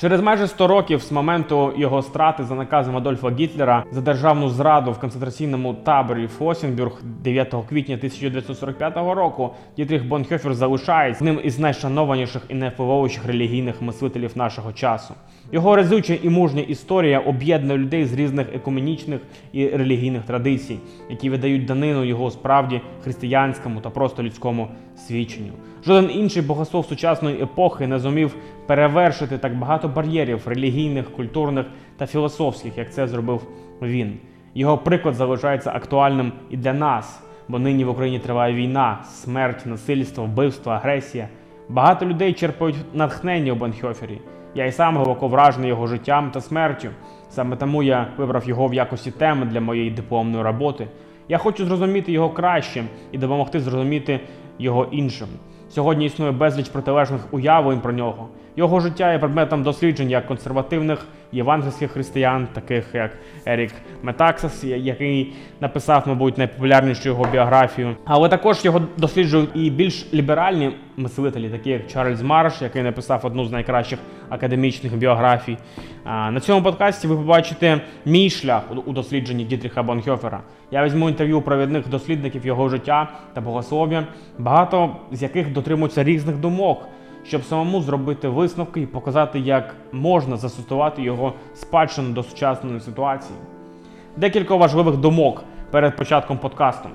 Через майже 100 років з моменту його страти за наказом Адольфа Гітлера за державну зраду в концентраційному таборі Фосінбюрг 9 квітня 1945 року Дітріх Бонхьофер залишається одним із найшанованіших і найвпливовіших релігійних мислителів нашого часу. Його резуча і мужня історія об'єднує людей з різних екуменічних і релігійних традицій, які видають данину його справді християнському та просто людському свідченню. Жоден інший богослов сучасної епохи не зумів перевершити так багато бар'єрів релігійних, культурних та філософських, як це зробив він. Його приклад залишається актуальним і для нас, бо нині в Україні триває війна, смерть, насильство, вбивство, агресія. Багато людей черпають натхнення у Бонхьофері. Я й сам глибоко вражений його життям та смертю. Саме тому я вибрав його в якості теми для моєї дипломної роботи. Я хочу зрозуміти його краще і допомогти зрозуміти його іншим. Сьогодні існує безліч протилежних уявлень про нього. Його життя є предметом досліджень як консервативних євангельських християн, таких як Ерік Метаксас, який написав, мабуть, найпопулярнішу його біографію. Але також його досліджують і більш ліберальні мислителі, такі як Чарльз Марш, який написав одну з найкращих академічних біографій. На цьому подкасті ви побачите мій шлях у- дослідженні Дітріха Бонхьофера. Я візьму інтерв'ю провідних дослідників його життя та богослов'я, багато з яких дотримуються різних думок, щоб самому зробити висновки і показати, як можна застосувати його спадщину до сучасної ситуації. Декілька важливих думок перед початком подкасту.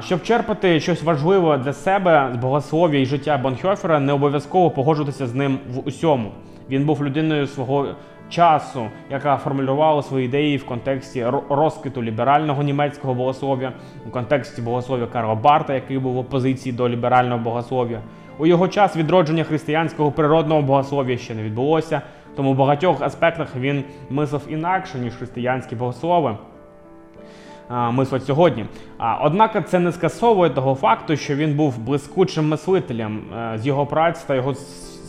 Щоб черпати щось важливе для себе з богослов'я і життя Бонхьофера, не обов'язково погоджуватися з ним в усьому. Він був людиною свого часу, яка формулювала свої ідеї в контексті ро- розквіту ліберального німецького богослов'я, у контексті богослов'я Карла Барта, який був в опозиції до ліберального богослов'я. У його час відродження християнського природного богослов'я ще не відбулося, тому в багатьох аспектах він мислив інакше, ніж християнські богослови мислить сьогодні. Однак це не скасовує того факту, що він був блискучим мислителем. Е, З його праць та його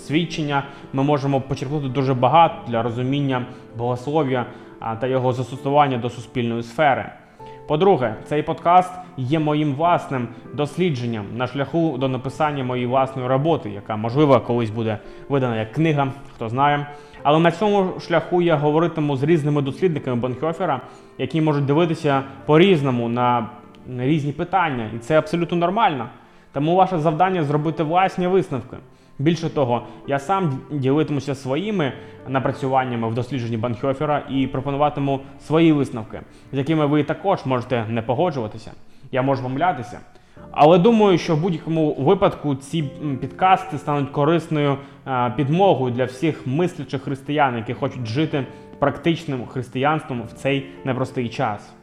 свідчення ми можемо почерпнути дуже багато для розуміння богослов'я та його застосування до суспільної сфери. По-друге, цей подкаст є моїм власним дослідженням на шляху до написання моєї власної роботи, яка можливо колись буде видана як книга, хто знає. Але на цьому шляху я говоритиму з різними дослідниками Бонхьофера, які можуть дивитися по-різному на різні питання, і це абсолютно нормально. Тому ваше завдання зробити власні висновки. Більше того, я сам ділитимуся своїми напрацюваннями в дослідженні Банхьофера і пропонуватиму свої висновки, з якими ви також можете не погоджуватися. Я можу помилятися. Але думаю, що в будь-якому випадку ці підкасти стануть корисною е, підмогою для всіх мислячих християн, які хочуть жити практичним християнством в цей непростий час.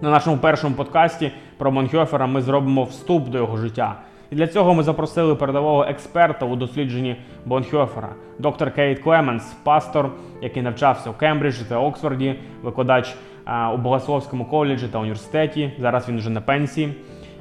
На нашому першому подкасті про Бонхьофера ми зробимо вступ до його життя. І для цього ми запросили передового експерта у дослідженні Бонхьофера, доктор Кейт Клеменс, пастор, який навчався у Кембриджі та Оксфорді, викладач у Богословському коледжі та університеті. Зараз він вже на пенсії.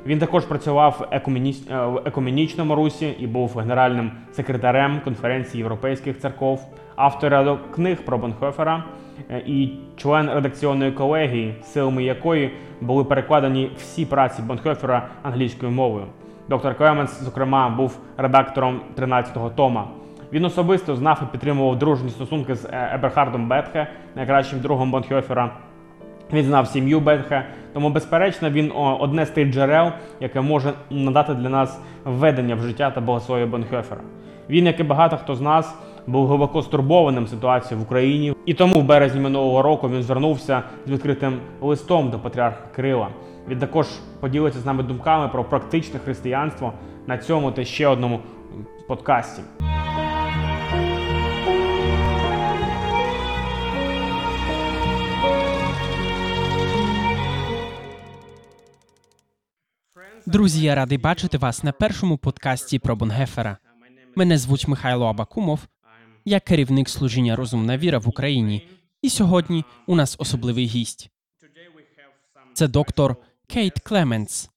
Він також працював в е, в екуменічному русі і був генеральним секретарем конференції європейських церков, автор ряду книг про Бонхофера е, і член редакційної колегії, силами якої були перекладені всі праці Бонхофера англійською мовою. Доктор Клеменс, зокрема, був редактором 13-го тома. Він особисто знав і підтримував дружні стосунки з е, Еберхардом Бетхе, найкращим другом Бонхофера. Він знав сім'ю Бетхе, тому, безперечно, він одне з тих джерел, яке може надати для нас введення в життя та богослов'я Бонхофера. Він, як і багато хто з нас, був глибоко стурбованим ситуацією в Україні, і тому в березні минулого року він звернувся з відкритим листом до патріарха Кирила. Він також поділиться з нами думками про практичне християнство на цьому та ще одному подкасті. Друзі, я радий бачити вас на першому подкасті про Бонгефера. Мене звуть Михайло Абакумов. Я керівник служіння Розумна віра в Україні. І сьогодні у нас особливий гість. Це доктор Кейт Клеменс.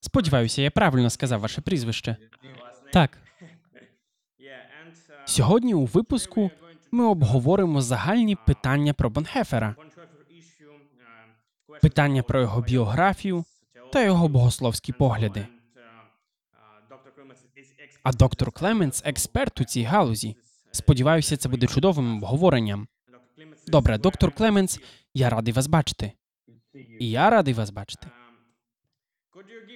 Сподіваюся, я правильно сказав ваше прізвище. Так, сьогодні у випуску ми обговоримо загальні питання про Бонхефера, питання про його біографію та його богословські погляди. А доктор Клеменс експерт у цій галузі. Сподіваюся, це буде чудовим обговоренням. Добре, доктор Клеменс, я радий вас бачити. І я радий вас бачити.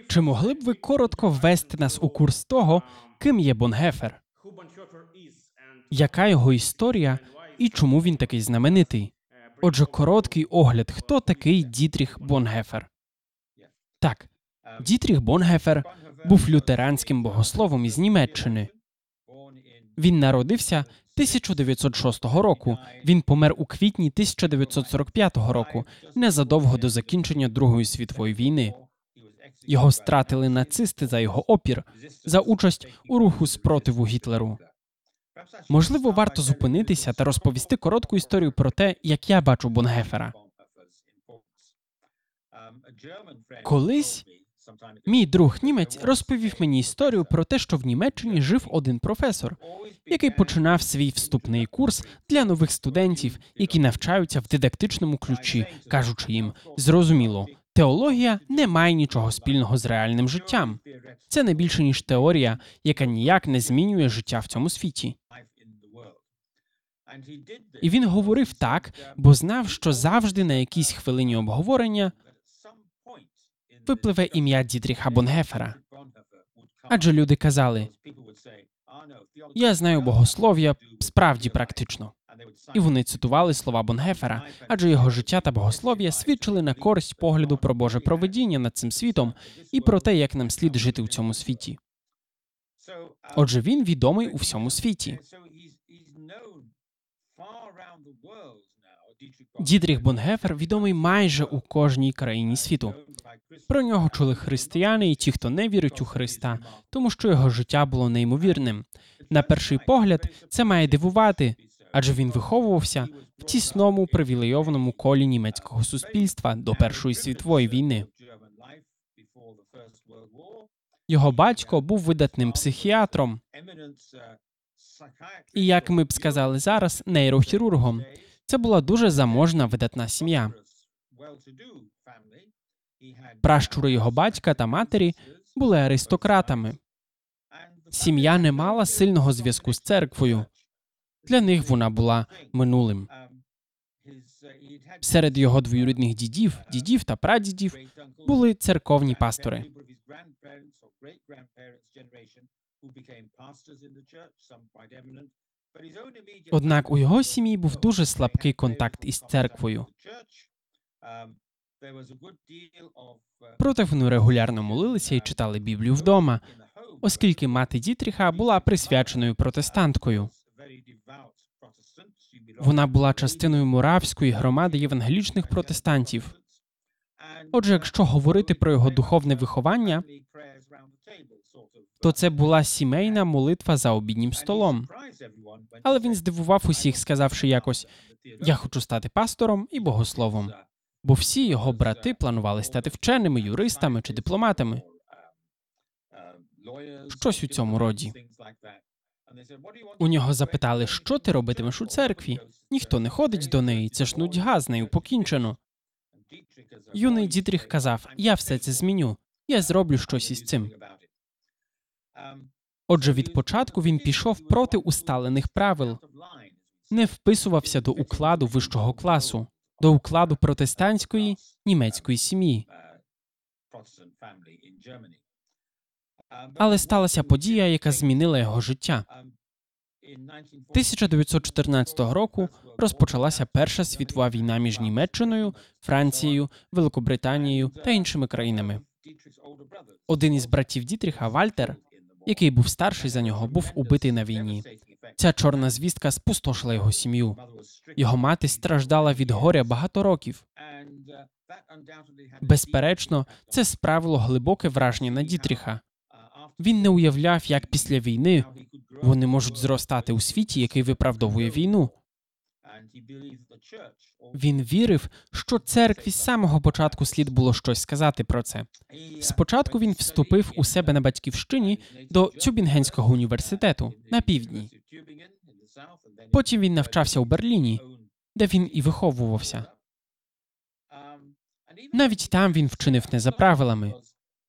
Чи могли б ви коротко ввести нас у курс того, ким є Бонгефер? Яка його історія і чому він такий знаменитий? Отже, короткий огляд, хто такий Дітріх Бонгефер? Так, Дітріх Бонгефер був лютеранським богословом із Німеччини. Він народився 1906 року. Він помер у квітні 1945 року, незадовго до закінчення Другої світової війни. Його стратили нацисти за його опір, за участь у руху спротиву Гітлеру. Можливо, варто зупинитися та розповісти коротку історію про те, як я бачу Бонгефера. Колись Мій друг німець розповів мені історію про те, що в Німеччині жив один професор, який починав свій вступний курс для нових студентів, які навчаються в дидактичному ключі, кажучи їм зрозуміло, теологія не має нічого спільного з реальним життям. Це не більше ніж теорія, яка ніяк не змінює життя в цьому світі. І він говорив так, бо знав, що завжди на якійсь хвилині обговорення випливе ім'я Дідріха Бонгефера. Адже люди казали: я знаю богослов'я справді практично. І вони цитували слова Бонгефера, адже його життя та богослов'я свідчили на користь погляду про Боже проведіння над цим світом і про те, як нам слід жити у цьому світі. Отже, він відомий у всьому світі. Дідріх Бонгефер відомий майже у кожній країні світу. Про нього чули християни і ті, хто не вірить у Христа, тому що його життя було неймовірним. На перший погляд, це має дивувати, адже він виховувався в тісному привілейованому колі німецького суспільства до Першої світової війни. Його батько був видатним психіатром, і як ми б сказали зараз, нейрохірургом. Це була дуже заможна видатна сім'я. Пращури його батька та матері були аристократами. Сім'я не мала сильного зв'язку з церквою. Для них вона була минулим. Серед його двоюрідних дідів, дідів та прадідів були церковні пастори. Однак у його сім'ї був дуже слабкий контакт із церквою. Проте вони регулярно молилися і читали Біблію вдома, оскільки мати Дітріха була присвяченою протестанткою. Вона була частиною муравської громади євангелічних протестантів. Отже, якщо говорити про його духовне виховання, то це була сімейна молитва за обіднім столом. Але він здивував усіх, сказавши якось: я хочу стати пастором і богословом бо всі його брати планували стати вченими, юристами чи дипломатами. Щось у цьому роді. У нього запитали, що ти робитимеш у церкві? Ніхто не ходить до неї, це ж нудьга з нею покінчено. Юний Дітріх казав: Я все це зміню, я зроблю щось із цим. Отже, від початку він пішов проти усталених правил, не вписувався до укладу вищого класу до укладу протестантської німецької сім'ї. Але сталася подія, яка змінила його життя. 1914 року розпочалася Перша світова війна між Німеччиною, Францією, Великобританією та іншими країнами. Один із братів Дітріха, Вальтер, який був старший за нього, був убитий на війні. Ця чорна звістка спустошила його сім'ю. Його мати страждала від горя багато років. Безперечно, це справило глибоке враження на Дітріха. Він не уявляв, як після війни вони можуть зростати у світі, який виправдовує війну. Він вірив, що церкві з самого початку слід було щось сказати про це. Спочатку він вступив у себе на батьківщині до Цюбінгенського університету на півдні. Потім він навчався у Берліні, де він і виховувався. Навіть там він вчинив не за правилами.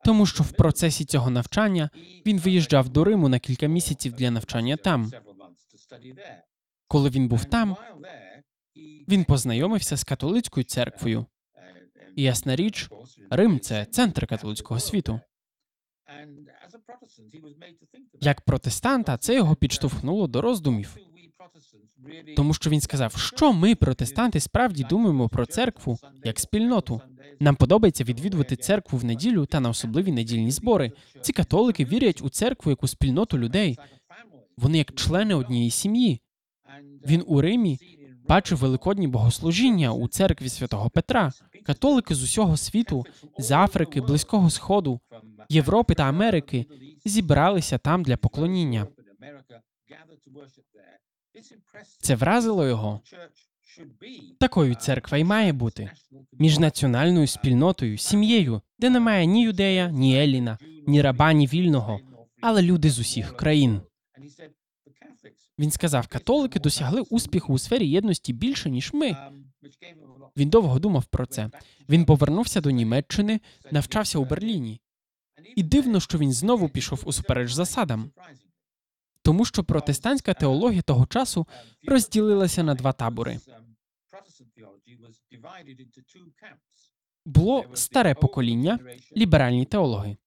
тому що в процесі цього навчання він виїжджав до Риму на кілька місяців для навчання там. Коли він був там, він познайомився з католицькою церквою. І ясна річ, Рим це центр католицького світу. Як протестанта, це його підштовхнуло до роздумів, тому що він сказав, що ми, протестанти, справді думаємо про церкву як спільноту. Нам подобається відвідувати церкву в неділю та на особливі недільні збори. Ці католики вірять у церкву як у спільноту людей. Вони як члени однієї сім'ї. Він у Римі бачив великодні богослужіння у церкві святого Петра. Католики з усього світу, з Африки, Близького Сходу, Європи та Америки зібралися там для поклоніння. Це вразило його. Такою церква й має бути міжнаціональною спільнотою, сім'єю, де немає ні юдея, ні еліна, ні раба, ні вільного, але люди з усіх країн. Він сказав, католики досягли успіху у сфері єдності більше ніж ми. Він довго думав про це. Він повернувся до Німеччини, навчався у Берліні. І дивно, що він знову пішов усупереч засадам, тому що протестантська теологія того часу розділилася на два табори. Було старе покоління, ліберальні теологи.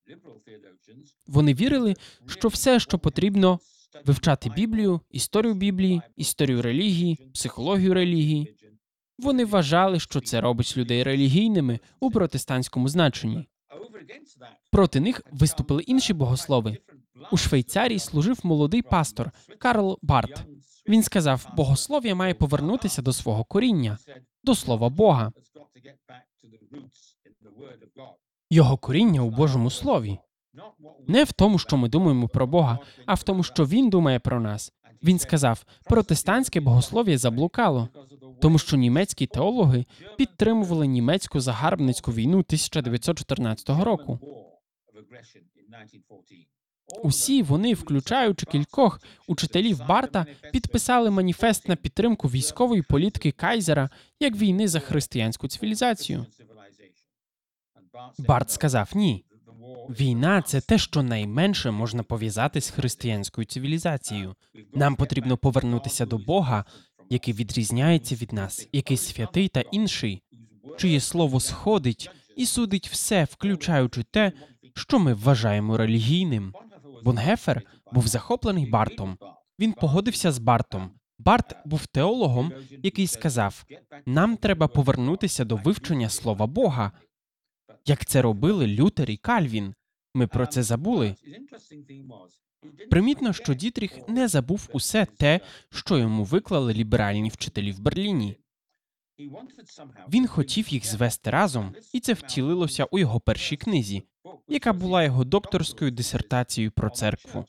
Вони вірили, що все, що потрібно, вивчати Біблію, історію Біблії, історію релігії, психологію релігії. Вони вважали, що це робить людей релігійними у протестантському значенні. Проти них виступили інші богослови. У Швейцарії служив молодий пастор Карл Барт. Він сказав: богослов'я має повернутися до свого коріння, до слова Бога. Його коріння у Божому слові. Не в тому, що ми думаємо про Бога, а в тому, що він думає про нас. Він сказав: протестантське богослов'я заблукало, тому що німецькі теологи підтримували німецьку загарбницьку війну 1914 року. Усі вони, включаючи кількох учителів Барта, підписали маніфест на підтримку військової політики Кайзера як війни за християнську цивілізацію. Барт сказав ні. Війна це те, що найменше можна пов'язати з християнською цивілізацією. Нам потрібно повернутися до Бога, який відрізняється від нас, який святий та інший, чиє слово сходить і судить все, включаючи те, що ми вважаємо релігійним. Бонгефер був захоплений Бартом. Він погодився з Бартом. Барт був теологом, який сказав: нам треба повернутися до вивчення слова Бога, як це робили Лютер і Кальвін. Ми про це забули. Примітно, що Дітріх не забув усе те, що йому виклали ліберальні вчителі в Берліні. Він хотів їх звести разом, і це втілилося у його першій книзі, яка була його докторською дисертацією про церкву.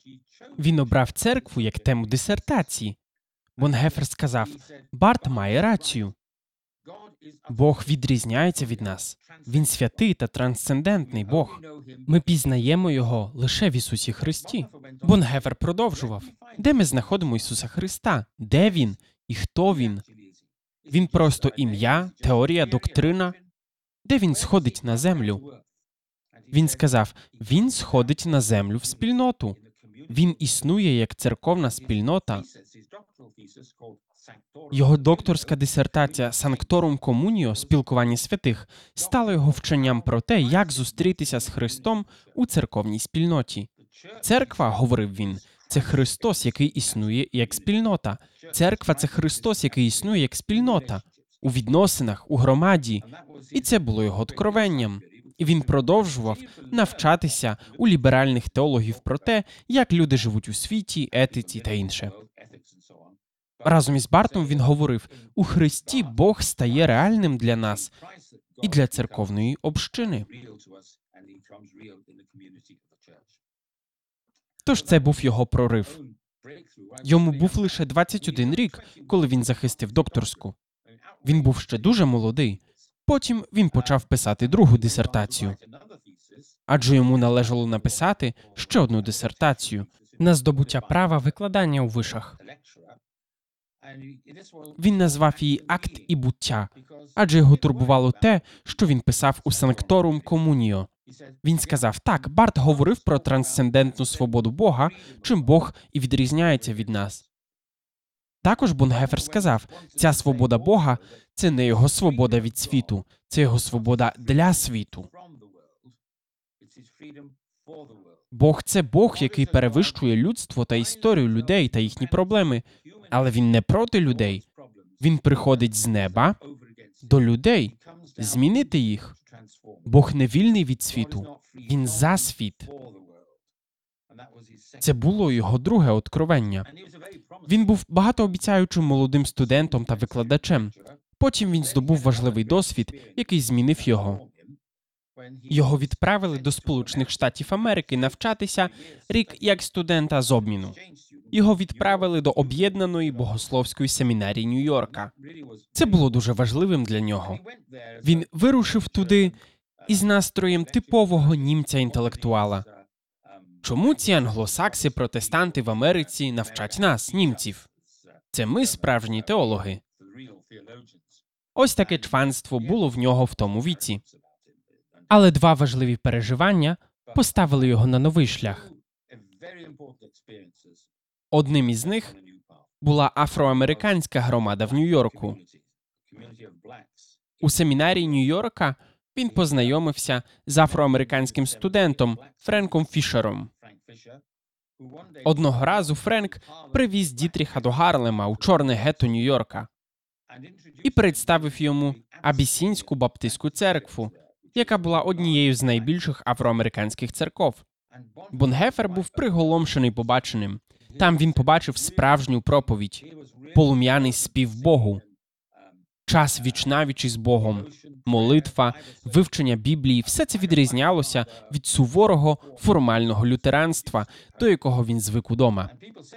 Він обрав церкву як тему дисертації. Бонгефер сказав: Барт має рацію. Бог відрізняється від нас. Він святий та трансцендентний Бог. Ми пізнаємо його лише в Ісусі Христі. Бонгефер продовжував: де ми знаходимо Ісуса Христа? Де він і хто він? Він просто ім'я, теорія, доктрина. Де він сходить на землю? Він сказав: Він сходить на землю в спільноту. Він існує як церковна спільнота. Його докторська дисертація Санкторум Комуніо спілкування святих стала його вченням про те, як зустрітися з Христом у церковній спільноті. Церква, говорив він, це Христос, який існує як спільнота. Церква це Христос, який існує як спільнота у відносинах, у громаді, і це було його откровенням. І він продовжував навчатися у ліберальних теологів про те, як люди живуть у світі, етиці та інше. Разом із Бартом він говорив: у Христі Бог стає реальним для нас і для церковної общини. Тож це був його прорив. Йому був лише 21 рік, коли він захистив докторську. Він був ще дуже молодий. Потім він почав писати другу дисертацію, адже йому належало написати ще одну дисертацію на здобуття права викладання у вишах. Він назвав її акт і буття, адже його турбувало те, що він писав у Санкторум Комуніо. Він сказав: так, Барт говорив про трансцендентну свободу Бога, чим Бог і відрізняється від нас. Також Бонгефер сказав: ця свобода Бога це не його свобода від світу, це його свобода для світу. Бог це Бог, який перевищує людство та історію людей та їхні проблеми, але він не проти людей. Він приходить з неба до людей, змінити їх. Бог не вільний від світу, він за світ. Це було його друге откровення. Він був багатообіцяючим молодим студентом та викладачем. Потім він здобув важливий досвід, який змінив його. Його відправили до Сполучених Штатів Америки навчатися рік як студента з обміну. Його відправили до об'єднаної богословської семінарії Нью-Йорка. Це було дуже важливим для нього. Він вирушив туди із настроєм типового німця інтелектуала. Чому ці англосакси, протестанти в Америці навчать нас, німців? Це ми справжні теологи. Ось таке чванство було в нього в тому віці. Але два важливі переживання поставили його на новий шлях. Одним із них була афроамериканська громада в Нью-Йорку. У семінарії Нью-Йорка він познайомився з афроамериканським студентом Френком Фішером. Одного разу Френк привіз Дітріха до Гарлема у чорне гетто Нью-Йорка і представив йому Абісінську баптистську церкву, яка була однією з найбільших афроамериканських церков. Бонгефер був приголомшений побаченим. Там він побачив справжню проповідь, полум'яний спів Богу, час вічнавіч із Богом, молитва, вивчення Біблії все це відрізнялося від суворого формального лютеранства, до якого він звик удома.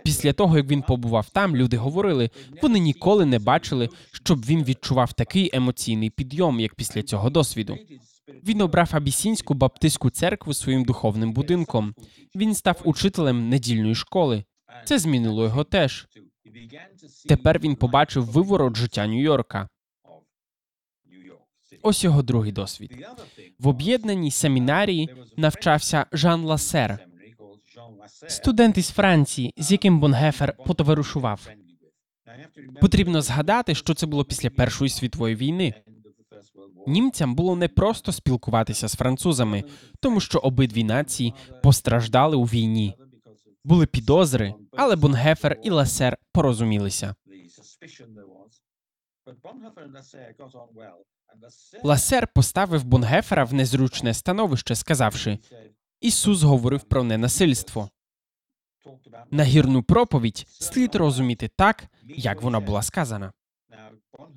Після того, як він побував там, люди говорили, вони ніколи не бачили, щоб він відчував такий емоційний підйом, як після цього досвіду. Він обрав абісінську баптистську церкву своїм духовним будинком. Він став учителем недільної школи. Це змінило його теж. Тепер він побачив виворот життя Нью-Йорка. Ось його другий досвід. В об'єднаній семінарії навчався Жан Ласер, студент із Франції, з яким Бонгефер потоваришував. Потрібно згадати, що це було після Першої світової війни. Німцям було не просто спілкуватися з французами, тому що обидві нації постраждали у війні. Були підозри, але Бонгефер і Ласер порозумілися. Ласер поставив Бонгефера в незручне становище, сказавши: Ісус говорив про ненасильство. Нагірну проповідь слід розуміти так, як вона була сказана.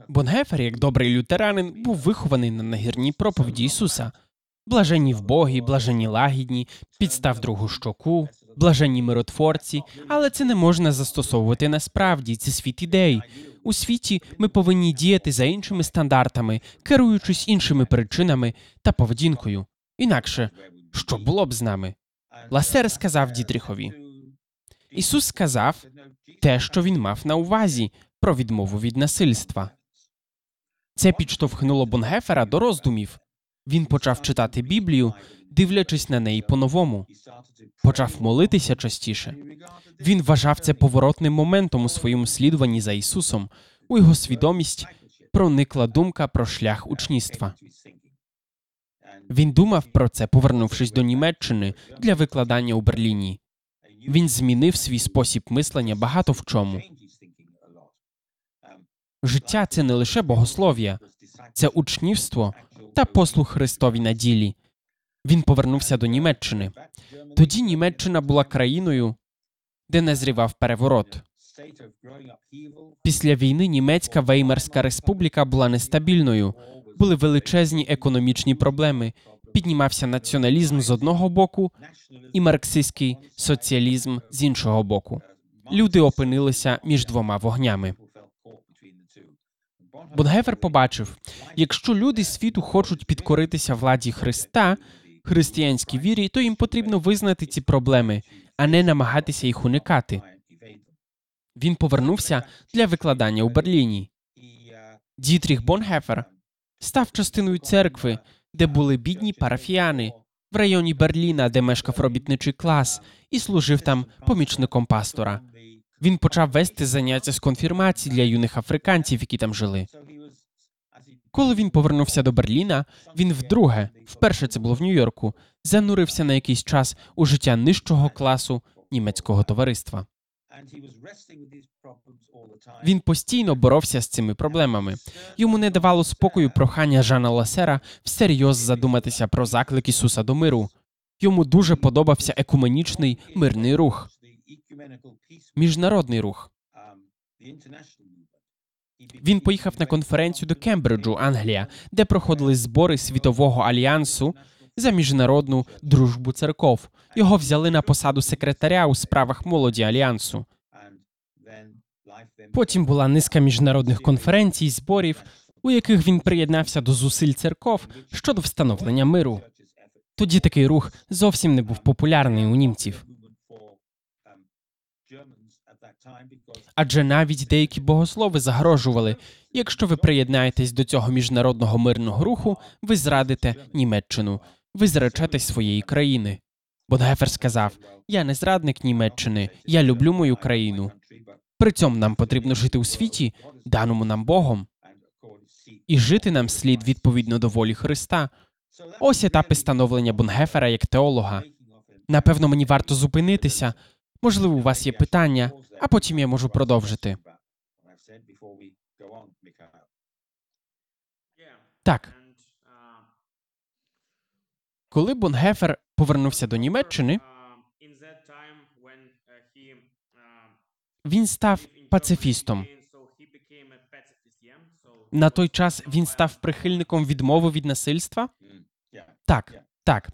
Бонгефер, як добрий лютеранин, був вихований на нагірній проповіді Ісуса. Блаженні в Богі, блаженні лагідні, підстав другу щоку, блаженні миротворці, але це не можна застосовувати насправді. Це світ ідей. У світі ми повинні діяти за іншими стандартами, керуючись іншими причинами та поведінкою. Інакше що було б з нами? Ласер сказав Дітріхові. Ісус сказав те, що він мав на увазі про відмову від насильства. Це підштовхнуло Бонгефера до роздумів. Він почав читати Біблію, дивлячись на неї по-новому. Почав молитися частіше. Він вважав це поворотним моментом у своєму слідуванні за Ісусом. У його свідомість проникла думка про шлях учнівства. Він думав про це, повернувшись до Німеччини для викладання у Берліні. Він змінив свій спосіб мислення багато в чому. Життя це не лише богослов'я, це учнівство та послуг Христові на ділі. Він повернувся до Німеччини. Тоді Німеччина була країною, де назрівав переворот. Після війни німецька Веймарська республіка була нестабільною, були величезні економічні проблеми. Піднімався націоналізм з одного боку і марксистський соціалізм з іншого боку. Люди опинилися між двома вогнями. Бонгефер побачив, якщо люди світу хочуть підкоритися владі Христа, християнській вірі, то їм потрібно визнати ці проблеми, а не намагатися їх уникати. Він повернувся для викладання у Берліні. Дітріх Бонгефер став частиною церкви, де були бідні парафіяни, в районі Берліна, де мешкав робітничий клас, і служив там помічником пастора. Він почав вести заняття з конфірмації для юних африканців, які там жили. Коли він повернувся до Берліна, він вдруге, вперше це було в Нью-Йорку, занурився на якийсь час у життя нижчого класу німецького товариства. Він постійно боровся з цими проблемами. Йому не давало спокою прохання Жана Ласера всерйоз задуматися про заклик Ісуса до миру. Йому дуже подобався екуменічний мирний рух, міжнародний рух. Він поїхав на конференцію до Кембриджу, Англія, де проходили збори світового альянсу за міжнародну дружбу церков. Його взяли на посаду секретаря у справах молоді альянсу. Потім була низка міжнародних конференцій, зборів, у яких він приєднався до зусиль церков щодо встановлення миру. Тоді такий рух зовсім не був популярний у німців. Адже навіть деякі богослови загрожували, якщо ви приєднаєтесь до цього міжнародного мирного руху, ви зрадите Німеччину, ви зречетесь своєї країни. Бонгефер сказав: Я не зрадник Німеччини, я люблю мою країну. При цьому нам потрібно жити у світі, даному нам Богом, і жити нам слід відповідно до волі Христа. Ось етапи становлення Бонгефера як теолога. Напевно, мені варто зупинитися. Можливо, у вас є питання, а потім я можу продовжити. Так. Коли Бонгефер повернувся до Німеччини, він став пацифістом. На той час він став прихильником відмови від насильства. Так, так.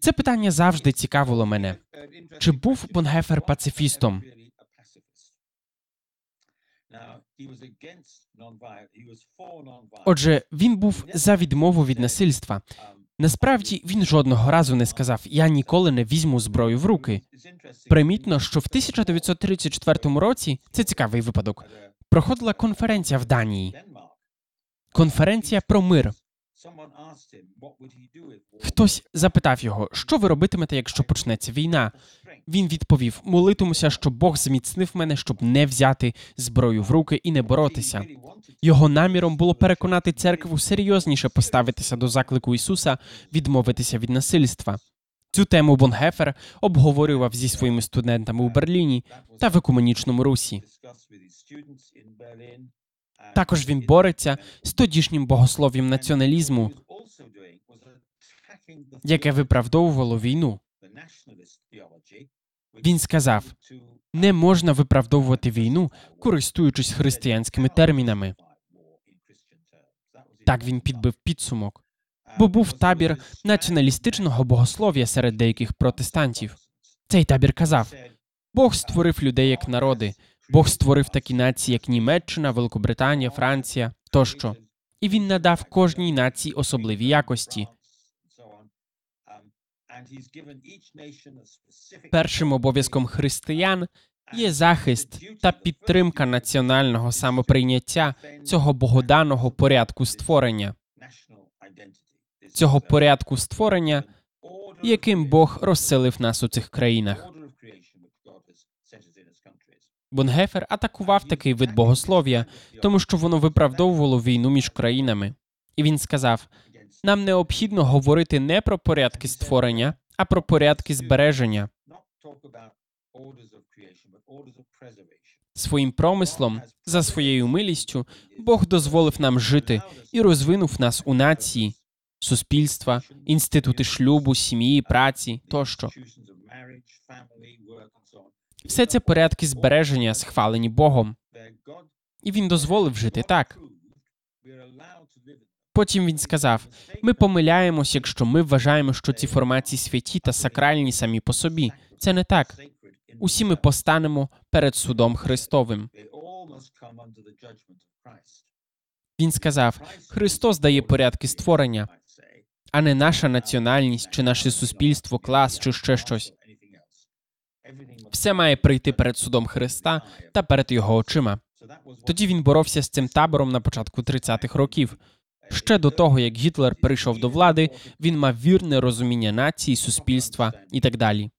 Це питання завжди цікавило мене. Чи був Бонгефер пацифістом? Отже, він був за відмову від насильства. Насправді він жодного разу не сказав: Я ніколи не візьму зброю в руки. Примітно, що в 1934 році це цікавий випадок. Проходила конференція в Данії. Конференція про мир. Хтось запитав його, що ви робитимете, якщо почнеться війна. Він відповів: молитимуся, щоб Бог зміцнив мене, щоб не взяти зброю в руки і не боротися. Його наміром було переконати церкву серйозніше поставитися до заклику Ісуса, відмовитися від насильства. Цю тему Бонгефер обговорював зі своїми студентами у Берліні та в екуменічному русі. Також він бореться з тодішнім богослов'ям націоналізму, яке виправдовувало війну. Він сказав: не можна виправдовувати війну, користуючись християнськими термінами. Так він підбив підсумок, бо був табір націоналістичного богослов'я серед деяких протестантів. Цей табір казав: Бог створив людей як народи, Бог створив такі нації, як Німеччина, Великобританія, Франція тощо, і він надав кожній нації особливі якості. Першим обов'язком християн є захист та підтримка національного самоприйняття цього богоданого порядку створення, цього порядку створення, яким Бог розселив нас у цих країнах. Бонгефер атакував такий вид богослов'я, тому що воно виправдовувало війну між країнами, і він сказав: нам необхідно говорити не про порядки створення, а про порядки збереження. Своїм промислом, за своєю милістю, Бог дозволив нам жити і розвинув нас у нації, суспільства, інститути шлюбу, сім'ї, праці тощо. Все це порядки збереження, схвалені Богом. І він дозволив жити так. Потім він сказав: ми помиляємось, якщо ми вважаємо, що ці формації святі та сакральні самі по собі. Це не так. Усі ми постанемо перед судом Христовим. Він сказав: Христос дає порядки створення, а не наша національність чи наше суспільство, клас чи ще щось. Все має прийти перед судом Христа та перед його очима. Тоді він боровся з цим табором на початку 30-х років. Ще до того, як Гітлер прийшов до влади, він мав вірне розуміння нації, суспільства і так далі.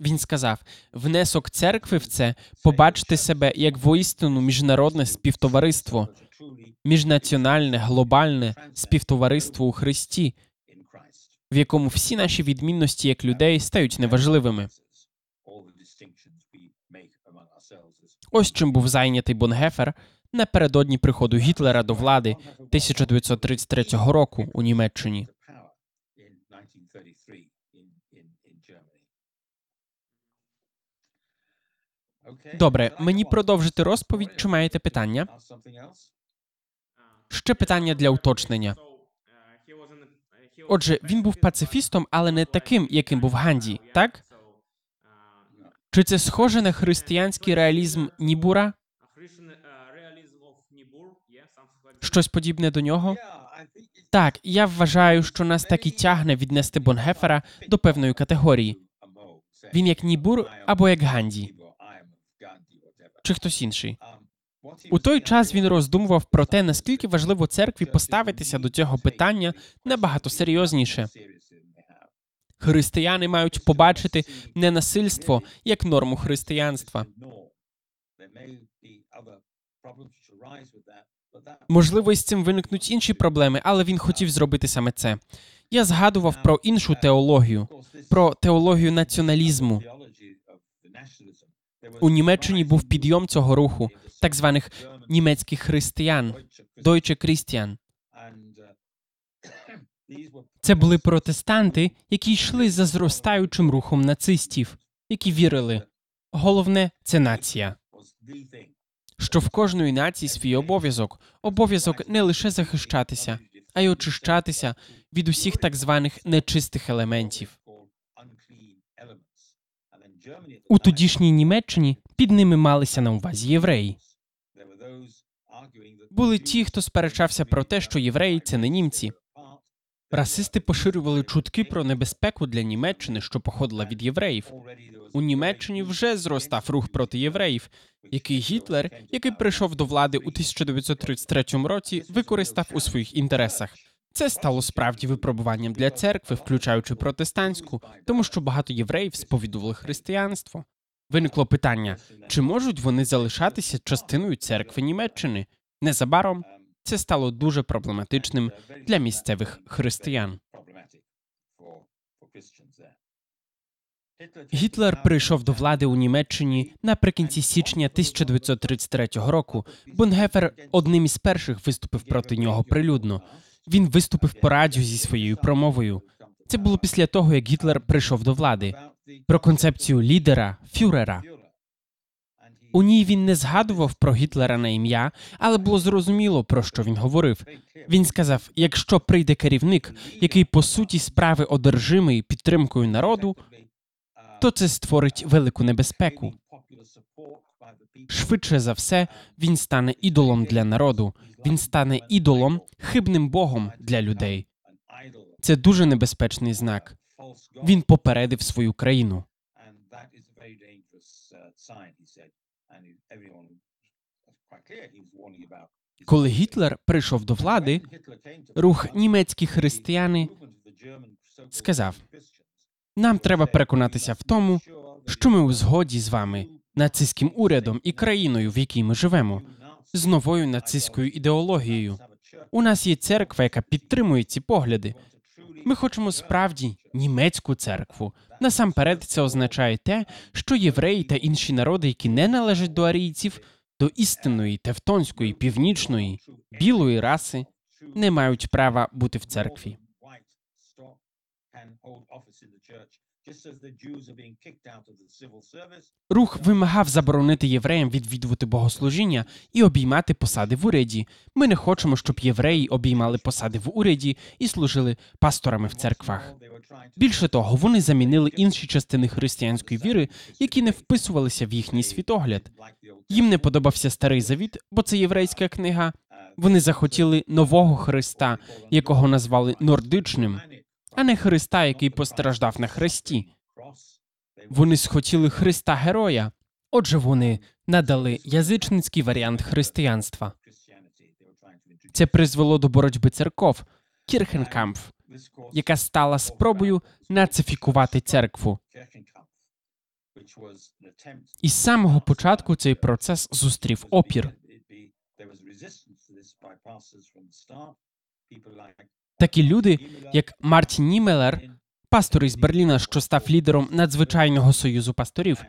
Він сказав: внесок церкви в це побачити себе як воістину міжнародне співтовариство, міжнаціональне, глобальне співтовариство у Христі, в якому всі наші відмінності як людей стають неважливими. Ось чим був зайнятий Бонгефер напередодні приходу Гітлера до влади 1933 року у Німеччині. Добре, мені продовжити розповідь. Чи маєте питання? Ще питання для уточнення. Отже, він був пацифістом, але не таким, яким був Ганді, так? Чи це схоже на християнський реалізм Нібура? Щось подібне до нього? Так, я вважаю, що нас так і тягне віднести Бонгефера до певної категорії. Він як Нібур або як Ганді, чи хтось інший. У той час він роздумував про те, наскільки важливо церкві поставитися до цього питання набагато серйозніше. Християни мають побачити ненасильство як норму християнства. Можливо, із цим виникнуть інші проблеми, але він хотів зробити саме це. Я згадував про іншу теологію, про теологію націоналізму. У Німеччині був підйом цього руху, так званих німецьких християн, Deutsche Christian. Це були протестанти, які йшли за зростаючим рухом нацистів, які вірили. Головне це нація. Що в кожної нації свій обов'язок, обов'язок не лише захищатися, а й очищатися від усіх так званих нечистих елементів. У тодішній Німеччині під ними малися на увазі євреї. Були ті, хто сперечався про те, що євреї це не німці. Расисти поширювали чутки про небезпеку для Німеччини, що походила від євреїв. У Німеччині вже зростав рух проти євреїв, який Гітлер, який прийшов до влади у 1933 році, використав у своїх інтересах. Це стало справді випробуванням для церкви, включаючи протестантську, тому що багато євреїв сповідували християнство. Виникло питання: чи можуть вони залишатися частиною церкви Німеччини? Незабаром це стало дуже проблематичним для місцевих християн. Гітлер прийшов до влади у Німеччині наприкінці січня 1933 року. Бонгефер одним із перших виступив проти нього прилюдно. Він виступив по радіо зі своєю промовою. Це було після того, як Гітлер прийшов до влади. Про концепцію лідера фюрера. У ній він не згадував про Гітлера на ім'я, але було зрозуміло, про що він говорив. Він сказав: якщо прийде керівник, який по суті справи одержимий підтримкою народу, то це створить велику небезпеку. Швидше за все, він стане ідолом для народу. Він стане ідолом, хибним богом для людей. Це дуже небезпечний знак. Він попередив свою країну. Коли Гітлер прийшов до влади, рух німецькі християни сказав: нам треба переконатися в тому, що ми у згоді з вами, нацистським урядом і країною, в якій ми живемо, з новою нацистською ідеологією. У нас є церква, яка підтримує ці погляди. Ми хочемо справді німецьку церкву. Насамперед, це означає те, що євреї та інші народи, які не належать до арійців, до істинної, тевтонської, північної, білої раси, не мають права бути в церкві. Рух вимагав заборонити євреям відвідувати богослужіння і обіймати посади в уряді. Ми не хочемо, щоб євреї обіймали посади в уряді і служили пасторами в церквах. Більше того, вони замінили інші частини християнської віри, які не вписувалися в їхній світогляд. Їм не подобався старий завіт, бо це єврейська книга. Вони захотіли нового Христа, якого назвали нордичним, а не Христа, який постраждав на хресті. Вони схотіли Христа Героя. Отже, вони надали язичницький варіант християнства. Це призвело до боротьби церков Кірхенкамф, яка стала спробою нацифікувати церкву. І з самого початку цей процес зустрів опір. Такі люди, як Мартін Німеллер, пастор із Берліна, що став лідером надзвичайного союзу пасторів,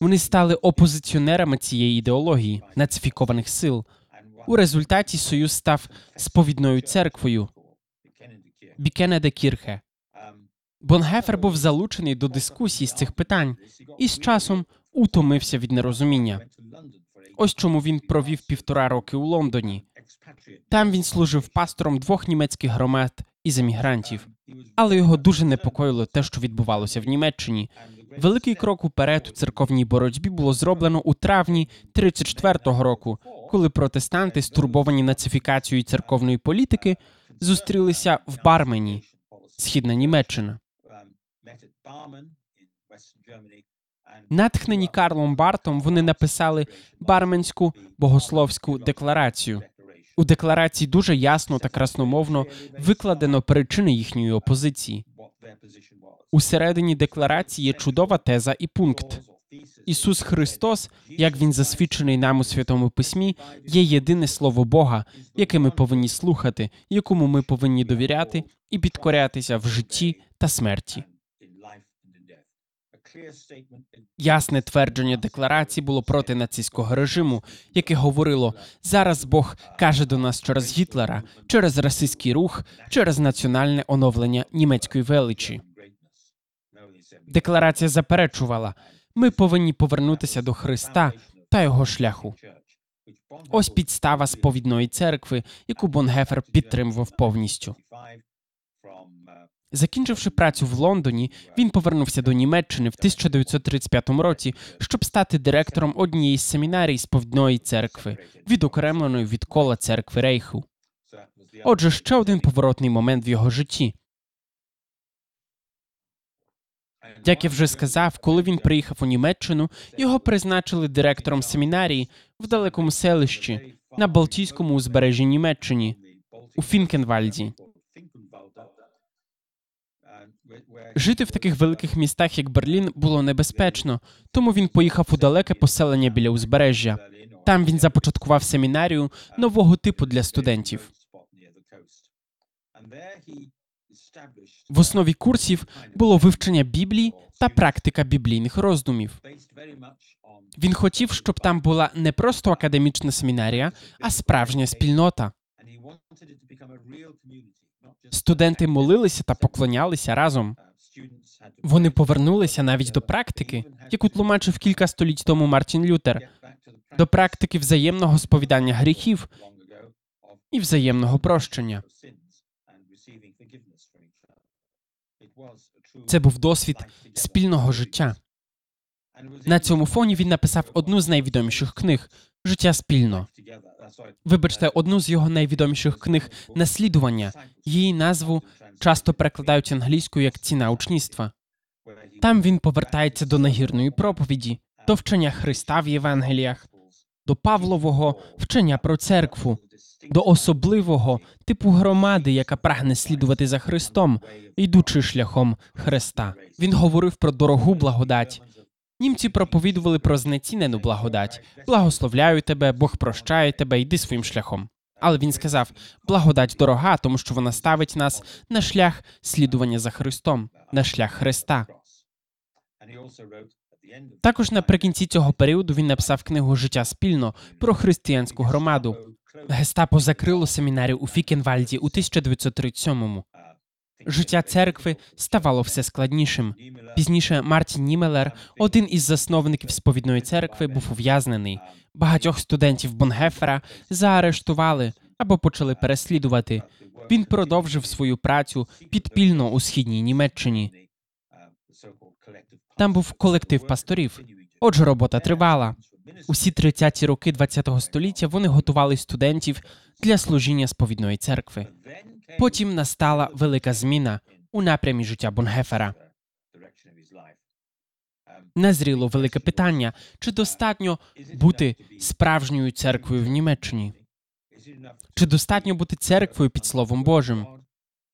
вони стали опозиціонерами цієї ідеології нацифікованих сил. У результаті союз став сповідною церквою Bekennende Kirche. Бонгеффер був залучений до дискусій з цих питань і з часом утомився від нерозуміння. Ось чому він провів півтора роки у Лондоні. Там він служив пастором двох німецьких громад із емігрантів, але його дуже непокоїло те, що відбувалося в Німеччині. Великий крок уперед у церковній боротьбі було зроблено у травні 34-го року, коли протестанти, стурбовані нацифікацією церковної політики, зустрілися в Бармені, східна Німеччина. Натхнені Карлом Бартом вони написали Барменську богословську декларацію. У декларації дуже ясно та красномовно викладено причини їхньої опозиції. Усередині декларації є чудова теза і пункт. Ісус Христос, як він засвідчений нам у святому письмі, є єдине слово Бога, яке ми повинні слухати, якому ми повинні довіряти і підкорятися в житті та смерті. Ясне твердження декларації було проти нацистського режиму, яке говорило: зараз Бог каже до нас через Гітлера, через расистський рух, через національне оновлення німецької величі. Декларація заперечувала, ми повинні повернутися до Христа та його шляху. Ось підстава сповідної церкви, яку Бонгефер підтримував повністю. Закінчивши працю в Лондоні, він повернувся до Німеччини в 1935 році, щоб стати директором однієї з семінарій сповідної церкви, відокремленої від кола церкви Рейху. Отже, ще один поворотний момент в його житті. Як я вже сказав, коли він приїхав у Німеччину, його призначили директором семінарії в далекому селищі на Балтійському узбережжі Німеччині у Фінкенвальді. Жити в таких великих містах, як Берлін, було небезпечно, тому він поїхав у далеке поселення біля узбережжя. Там він започаткував семінарію нового типу для студентів. В основі курсів було вивчення Біблії та практика біблійних роздумів. Він хотів, щоб там була не просто академічна семінарія, а справжня спільнота. Студенти молилися та поклонялися разом. Вони повернулися навіть до практики, яку тлумачив кілька століть тому Мартін Лютер, до практики взаємного сповідання гріхів і взаємного прощення. Це був досвід спільного життя. На цьому фоні він написав одну з найвідоміших книг Життя спільно. Вибачте, одну з його найвідоміших книг наслідування. Її назву часто перекладають англійською як ціна учнівства. Там він повертається до нагірної проповіді, до вчення Христа в Євангеліях, до Павлового вчення про церкву, до особливого типу громади, яка прагне слідувати за Христом, йдучи шляхом Христа. Він говорив про дорогу благодать. Німці проповідували про знецінену благодать. Благословляю тебе, Бог прощає тебе, йди своїм шляхом. Але він сказав: благодать дорога, тому що вона ставить нас на шлях слідування за Христом, на шлях Христа. Також наприкінці цього періоду він написав книгу Життя спільно про християнську громаду. Гестапо закрило семінарію у Фікенвальді у 1937-му. Життя церкви ставало все складнішим. Пізніше Мартін Німелер, один із засновників сповідної церкви, був ув'язнений. Багатьох студентів Бонгефера заарештували або почали переслідувати. Він продовжив свою працю підпільно у східній Німеччині. Там був колектив пасторів. Отже, робота тривала. Усі 30-ті роки ХХ століття вони готували студентів для служіння сповідної церкви. Потім настала велика зміна у напрямі життя Бонгефера. Назріло велике питання: чи достатньо бути справжньою церквою в Німеччині? Чи достатньо бути церквою під Словом Божим?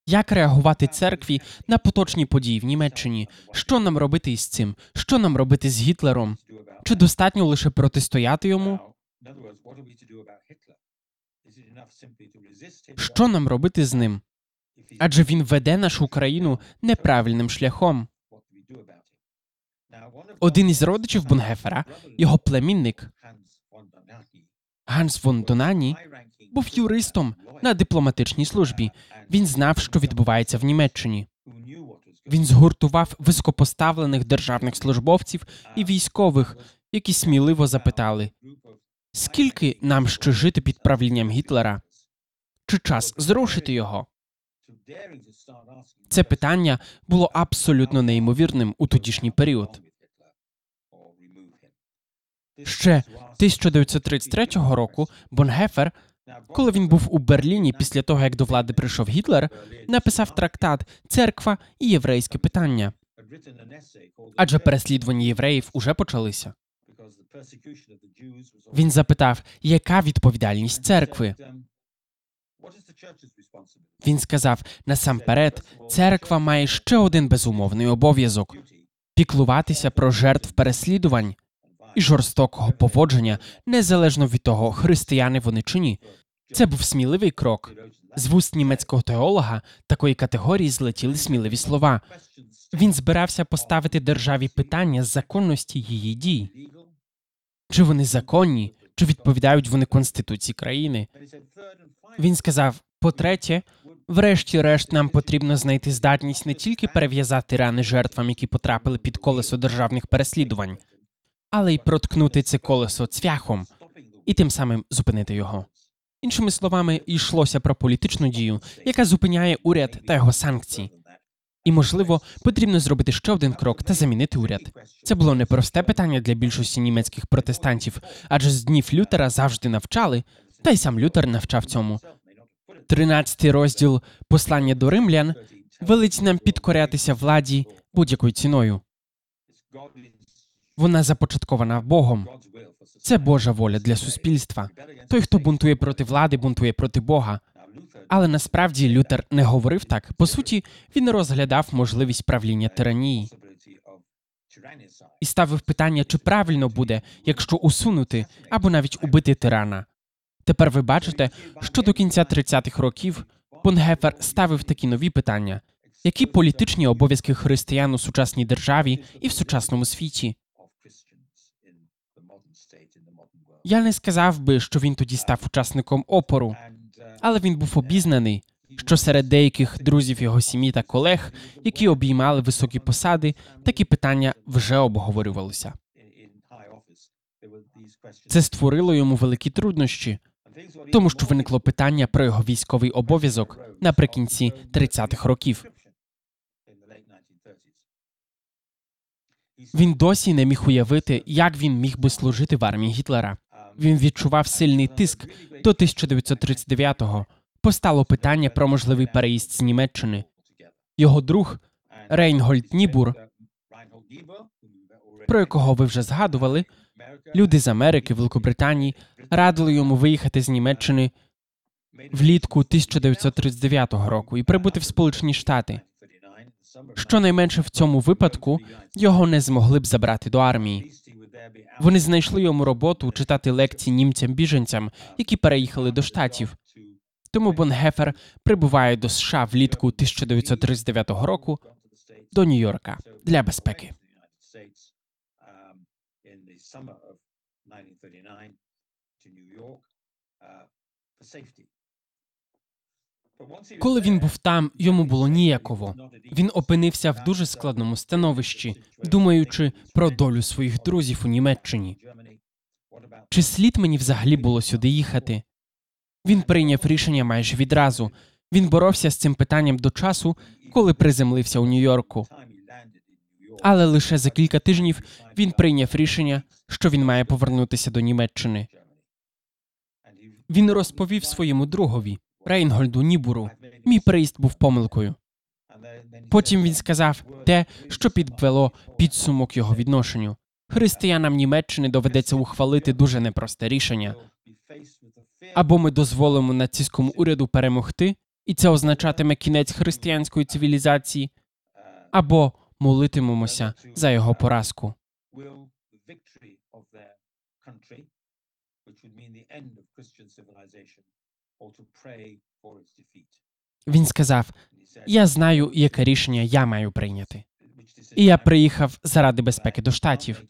Як реагувати церкві на поточні події в Німеччині? Що нам робити із цим? Що нам робити з Гітлером? Чи достатньо лише протистояти йому? Що нам робити з ним? Адже він веде нашу країну неправильним шляхом. Один із родичів Бонгефера, його племінник Ганс фон Донані, був юристом на дипломатичній службі. Він знав, що відбувається в Німеччині. Він згуртував високопоставлених державних службовців і військових, які сміливо запитали: скільки нам ще жити під правлінням Гітлера? Чи час зрушити його? Це питання було абсолютно неймовірним у тодішній період. Ще 1933 року Бонгефер, коли він був у Берліні після того, як до влади прийшов Гітлер, написав трактат Церква і єврейське питання. Адже переслідування євреїв уже почалися. Він запитав, яка відповідальність церкви. Він сказав: насамперед, церква має ще один безумовний обов'язок піклуватися про жертв переслідувань і жорстокого поводження, незалежно від того, християни вони чи ні. Це був сміливий крок. З вуст німецького теолога такої категорії злетіли сміливі слова. Він збирався поставити державі питання з законності її дій. Чи вони законні, чи відповідають вони конституції країни? Він сказав: по-третє, врешті-решт, нам потрібно знайти здатність не тільки перев'язати рани жертвам, які потрапили під колесо державних переслідувань, але й проткнути це колесо цвяхом і тим самим зупинити його. Іншими словами, йшлося про політичну дію, яка зупиняє уряд та його санкції. І, можливо, потрібно зробити ще один крок та замінити уряд. Це було непросте питання для більшості німецьких протестантів, адже з днів Лютера завжди навчали, та й сам Лютер навчав цьому. Тринадцятий розділ послання до римлян велить нам підкорятися владі будь-якою ціною. Вона започаткована Богом. Це Божа воля для суспільства. Той, хто бунтує проти влади, бунтує проти Бога. Але насправді Лютер не говорив так. По суті, він розглядав можливість правління тиранії і ставив питання, чи правильно буде, якщо усунути або навіть убити тирана. Тепер ви бачите, що до кінця 30-х років Бонгефер ставив такі нові питання: які політичні обов'язки християн у сучасній державі і в сучасному світі? Я не сказав би, що він тоді став учасником опору, але він був обізнаний, що серед деяких друзів його сім'ї та колег, які обіймали високі посади, такі питання вже обговорювалися. Це створило йому великі труднощі, тому що виникло питання про його військовий обов'язок наприкінці 30-х років. Він досі не міг уявити, як він міг би служити в армії Гітлера. Він відчував сильний тиск до 1939-го. Постало питання про можливий переїзд з Німеччини. Його друг Рейнгольд Нібур, про якого ви вже згадували, люди з Америки, Великобританії радили йому виїхати з Німеччини влітку 1939 року і прибути в Сполучені Штати. Щонайменше в цьому випадку його не змогли б забрати до армії. Вони знайшли йому роботу читати лекції німцям-біженцям, які переїхали до штатів. Тому Бонгефер прибуває до США влітку 1939 року до Нью-Йорка для безпеки. Коли він був там, йому було ніяково. Він опинився в дуже складному становищі, думаючи про долю своїх друзів у Німеччині. Чи слід мені взагалі було сюди їхати? Він прийняв рішення майже відразу. Він боровся з цим питанням до часу, коли приземлився у Нью-Йорку. Але лише за кілька тижнів він прийняв рішення, що він має повернутися до Німеччини. Він розповів своєму другові Рейнгольду Нібуру. Мій приїзд був помилкою. Потім він сказав те, що підвело підсумок його відношенню. Християнам Німеччини доведеться ухвалити дуже непросте рішення. Або ми дозволимо нацистському уряду перемогти, і це означатиме кінець християнської цивілізації, або молитимемося за його поразку. Christian civilization, Він сказав: Я знаю, яке рішення я маю прийняти. І я приїхав заради безпеки до штатів,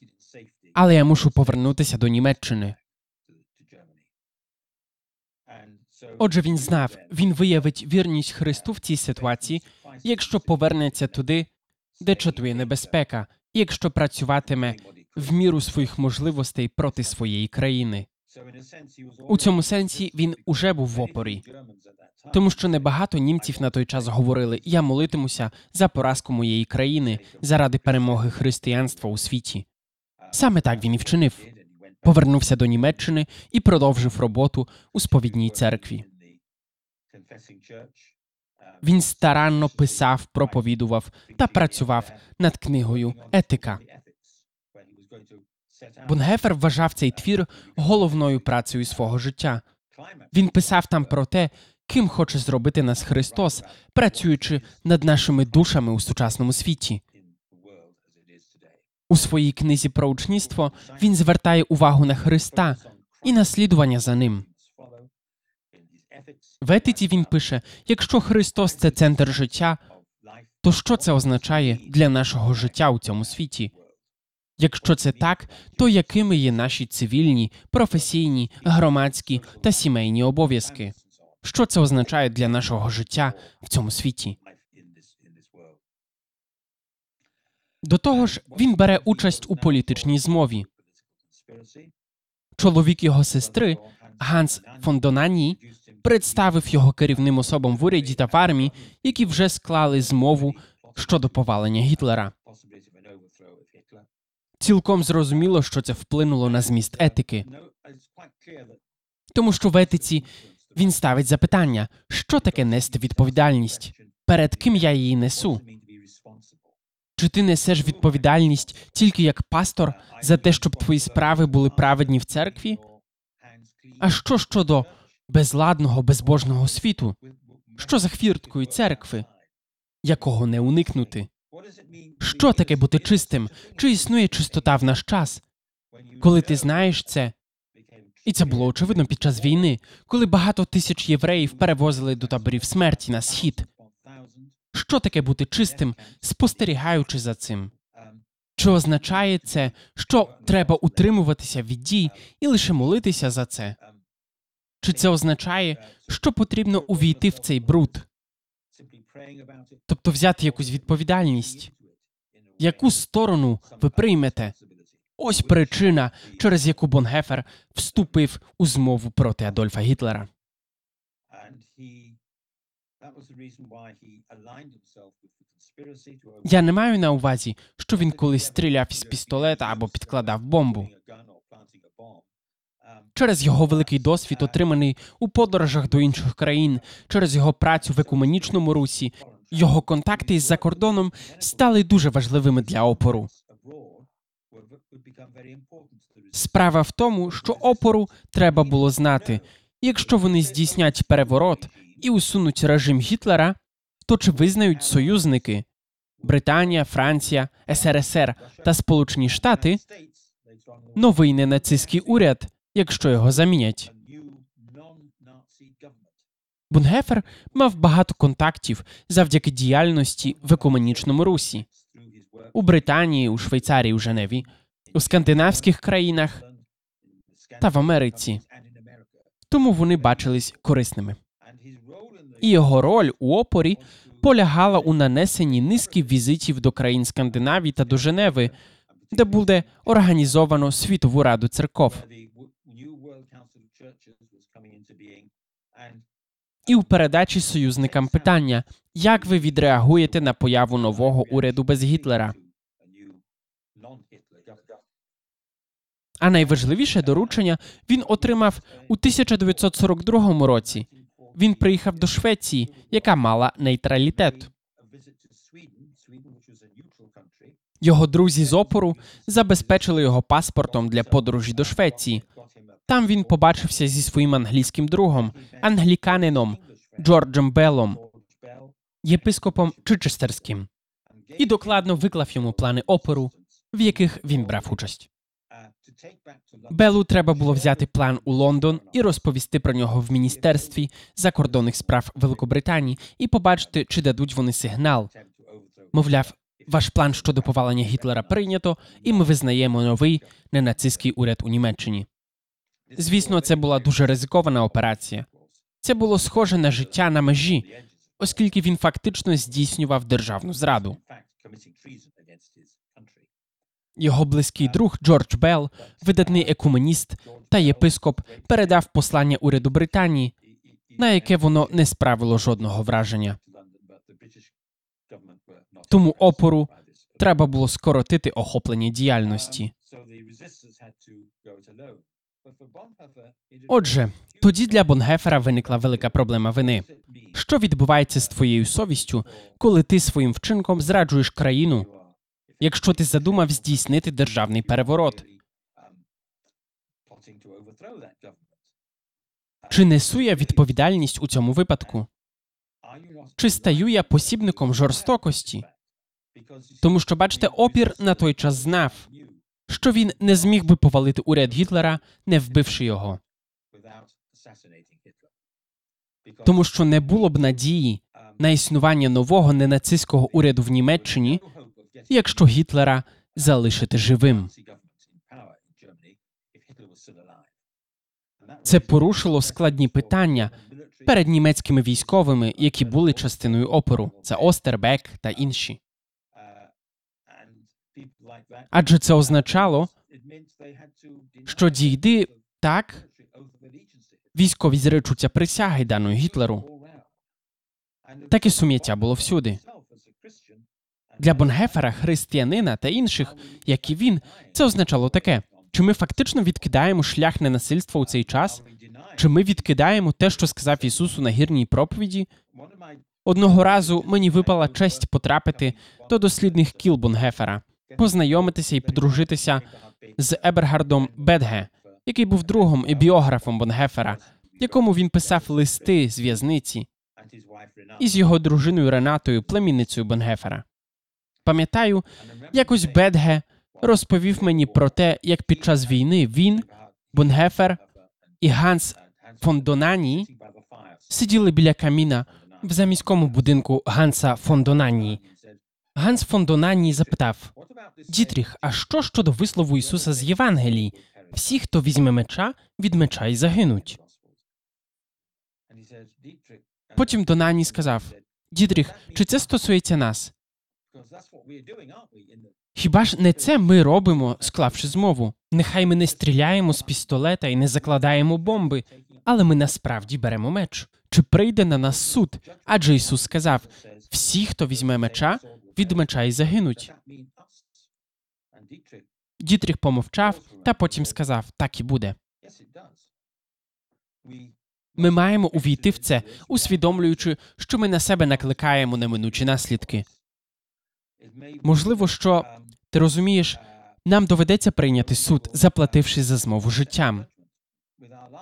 але я мушу повернутися до Німеччини. Отже, він знав, він виявить вірність Христу в цій ситуації, якщо повернеться туди, де чатує небезпека, і якщо працюватиме в міру своїх можливостей проти своєї країни. У цьому сенсі він уже був в опорі, тому що небагато німців на той час говорили: я молитимуся за поразку моєї країни заради перемоги християнства у світі. Саме так він і вчинив. Повернувся до Німеччини і продовжив роботу у сповідній церкві. Він старанно писав, проповідував та працював над книгою Етика. Бонгефер вважав цей твір головною працею свого життя. Він писав там про те, ким хоче зробити нас Христос, працюючи над нашими душами у сучасному світі. У своїй книзі про учнівство він звертає увагу на Христа і наслідування за ним. В етиці він пише: якщо Христос це центр життя, то що це означає для нашого життя у цьому світі? Якщо це так, то якими є наші цивільні, професійні, громадські та сімейні обов'язки? Що це означає для нашого життя в цьому світі? До того ж, він бере участь у політичній змові. Чоловік його сестри Ганс фон Донані представив його керівним особам в уряді та в армії, які вже склали змову щодо повалення Гітлера. Цілком зрозуміло, що це вплинуло на зміст етики, тому що в етиці він ставить запитання, що таке нести відповідальність, перед ким я її несу. Чи ти несеш відповідальність тільки як пастор за те, щоб твої справи були праведні в церкві? А що щодо безладного, безбожного світу? Що за хвірткою церкви, якого не уникнути? Що таке бути чистим? Чи існує чистота в наш час? Коли ти знаєш це, і це було очевидно під час війни, коли багато тисяч євреїв перевозили до таборів смерті на схід. Що таке бути чистим, спостерігаючи за цим? Чи означає це, що треба утримуватися від дій і лише молитися за це? Чи це означає, що потрібно увійти в цей бруд, тобто взяти якусь відповідальність? Яку сторону ви приймете? Ось причина, через яку Бонгефер вступив у змову проти Адольфа Гітлера. Я не маю на увазі, що він колись стріляв із пістолета або підкладав бомбу. Через його великий досвід, отриманий у подорожах до інших країн, через його працю в екуменічному русі, його контакти із за кордоном стали дуже важливими для опору. Справа в тому, що опору треба було знати. Якщо вони здійснять переворот і усунуть режим Гітлера, то чи визнають союзники Британія, Франція, СРСР та Сполучені Штати новий ненацистський уряд, якщо його замінять? Бунгефер мав багато контактів завдяки діяльності в екуменічному русі у Британії, у Швейцарії, у Женеві, у скандинавських країнах та в Америці. Тому вони бачились корисними. І його роль у опорі полягала у нанесенні низки візитів до країн Скандинавії та до Женеви, де буде організовано світову раду церков. І у передачі союзникам питання, як ви відреагуєте на появу нового уряду без Гітлера? А найважливіше доручення він отримав у 1942 році. Він приїхав до Швеції, яка мала нейтралітет. Його друзі з опору забезпечили його паспортом для подорожі до Швеції. Там він побачився зі своїм англійським другом, англіканином Джорджем Беллом, єпископом Чичестерським, і докладно виклав йому плани опору, в яких він брав участь. Белу треба було взяти план у Лондон і розповісти про нього в міністерстві закордонних справ Великобританії і побачити, чи дадуть вони сигнал. Мовляв, ваш план щодо повалення Гітлера прийнято, і ми визнаємо новий ненацистський уряд у Німеччині. Звісно, це була дуже ризикована операція. Це було схоже на життя на межі, оскільки він фактично здійснював державну зраду. Його близький друг Джордж Белл, видатний екуменіст та єпископ, передав послання уряду Британії, на яке воно не справило жодного враження. Тому опору треба було скоротити охоплення діяльності. Отже, тоді для Бонгефера виникла велика проблема вини. Що відбувається з твоєю совістю, коли ти своїм вчинком зраджуєш країну, якщо ти задумав здійснити державний переворот? Чи несу я відповідальність у цьому випадку? Чи стаю я посібником жорстокості? Тому що, бачите, опір на той час знав, що він не зміг би повалити уряд Гітлера, не вбивши його, тому що не було б надії на існування нового ненацистського уряду в Німеччині, якщо Гітлера залишити живим. Це порушило складні питання перед німецькими військовими, які були частиною опору. Це Остербек та інші. Адже це означало, що дійди так, військові зречуться присяги даної Гітлеру. Таке сум'яття було всюди. Для Бонгефера, християнина та інших, як і він, це означало таке: чи ми фактично відкидаємо шлях ненасильства у цей час? Чи ми відкидаємо те, що сказав Ісус у нагірній проповіді? Одного разу мені випала честь потрапити до дослідних кіл Бонгефера, познайомитися і подружитися з Ебергардом Бедге, який був другом і біографом Бонгефера, якому він писав листи з в'язниці, і з його дружиною Ренатою, племінницею Бонгефера. Пам'ятаю, якось Бедге розповів мені про те, як під час війни він, Бонгефер і Ганс фон Донані сиділи біля каміна в заміському будинку Ганса фон Донані. Ганс фон Донані запитав Дітріх, а що щодо вислову Ісуса з Євангелії? Всі, хто візьме меча, від меча й загинуть. Потім Донані сказав Дітріх, чи це стосується нас? Хіба ж не це ми робимо, склавши змову? Нехай ми не стріляємо з пістолета і не закладаємо бомби, але ми насправді беремо меч. Чи прийде на нас суд? Адже Ісус сказав: всі, хто візьме меча, від меча й загинуть. Дітріх помовчав та потім сказав: так і буде. Ми маємо увійти в це, усвідомлюючи, що ми на себе накликаємо неминучі наслідки. Можливо, що ти розумієш, нам доведеться прийняти суд, заплативши за змову життям.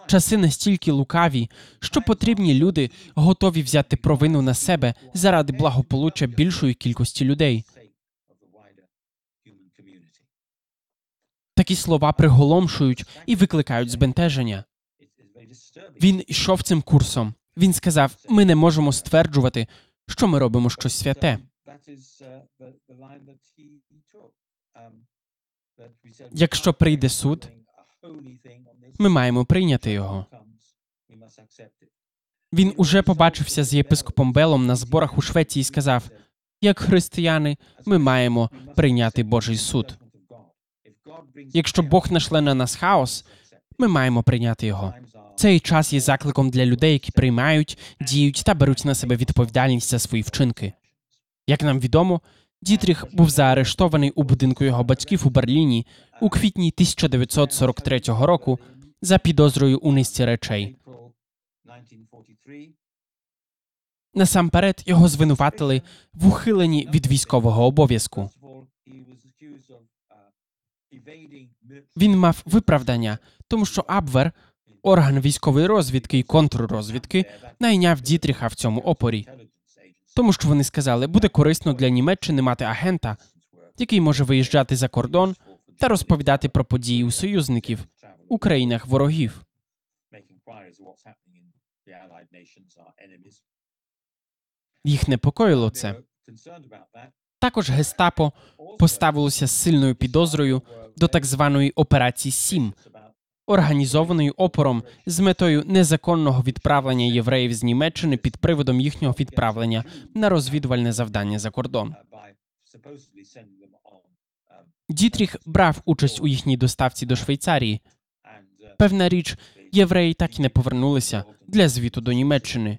Часи настільки лукаві, що потрібні люди готові взяти провину на себе заради благополуччя більшої кількості людей. Такі слова приголомшують і викликають збентеження. Він йшов цим курсом. Він сказав: ми не можемо стверджувати, що ми робимо щось святе. Якщо прийде суд, ми маємо прийняти його. Він уже побачився з єпископом Белом на зборах у Швеції і сказав: як християни, ми маємо прийняти Божий суд. Якщо Бог нашле на нас хаос, ми маємо прийняти його. Цей час є закликом для людей, які приймають, діють та беруть на себе відповідальність за свої вчинки. Як нам відомо, Дітріх був заарештований у будинку його батьків у Берліні у квітні 1943 року за підозрою у низці речей. Насамперед його звинуватили в ухиленні від військового обов'язку. Він мав виправдання, тому що Абвер, орган військової розвідки і контррозвідки, найняв Дітріха в цьому опорі. Тому що вони сказали, буде корисно для Німеччини мати агента, який може виїжджати за кордон та розповідати про події у союзників у країнах ворогів. Їх непокоїло це. Також гестапо поставилося з сильною підозрою до так званої операції Сім, організованої опором з метою незаконного відправлення євреїв з Німеччини під приводом їхнього відправлення на розвідувальне завдання за кордон. Дітріх брав участь у їхній доставці до Швейцарії. Певна річ, євреї так і не повернулися для звіту до Німеччини.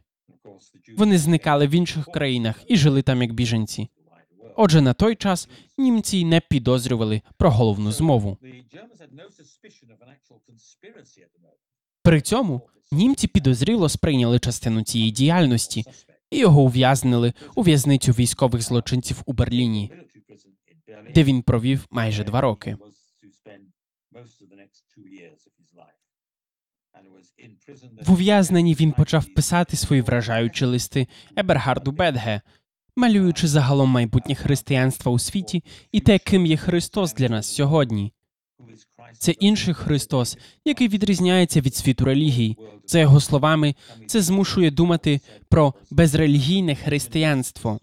Вони зникали в інших країнах і жили там як біженці. Отже, на той час німці не підозрювали про головну змову. При цьому німці підозріло сприйняли частину цієї діяльності і його ув'язнили у в'язницю військових злочинців у Берліні, де він провів майже два роки. В ув'язненні він почав писати свої вражаючі листи Ебергарду Бедге, малюючи загалом майбутнє християнства у світі і те, ким є Христос для нас сьогодні. Це інший Христос, який відрізняється від світу релігій. За його словами, це змушує думати про безрелігійне християнство,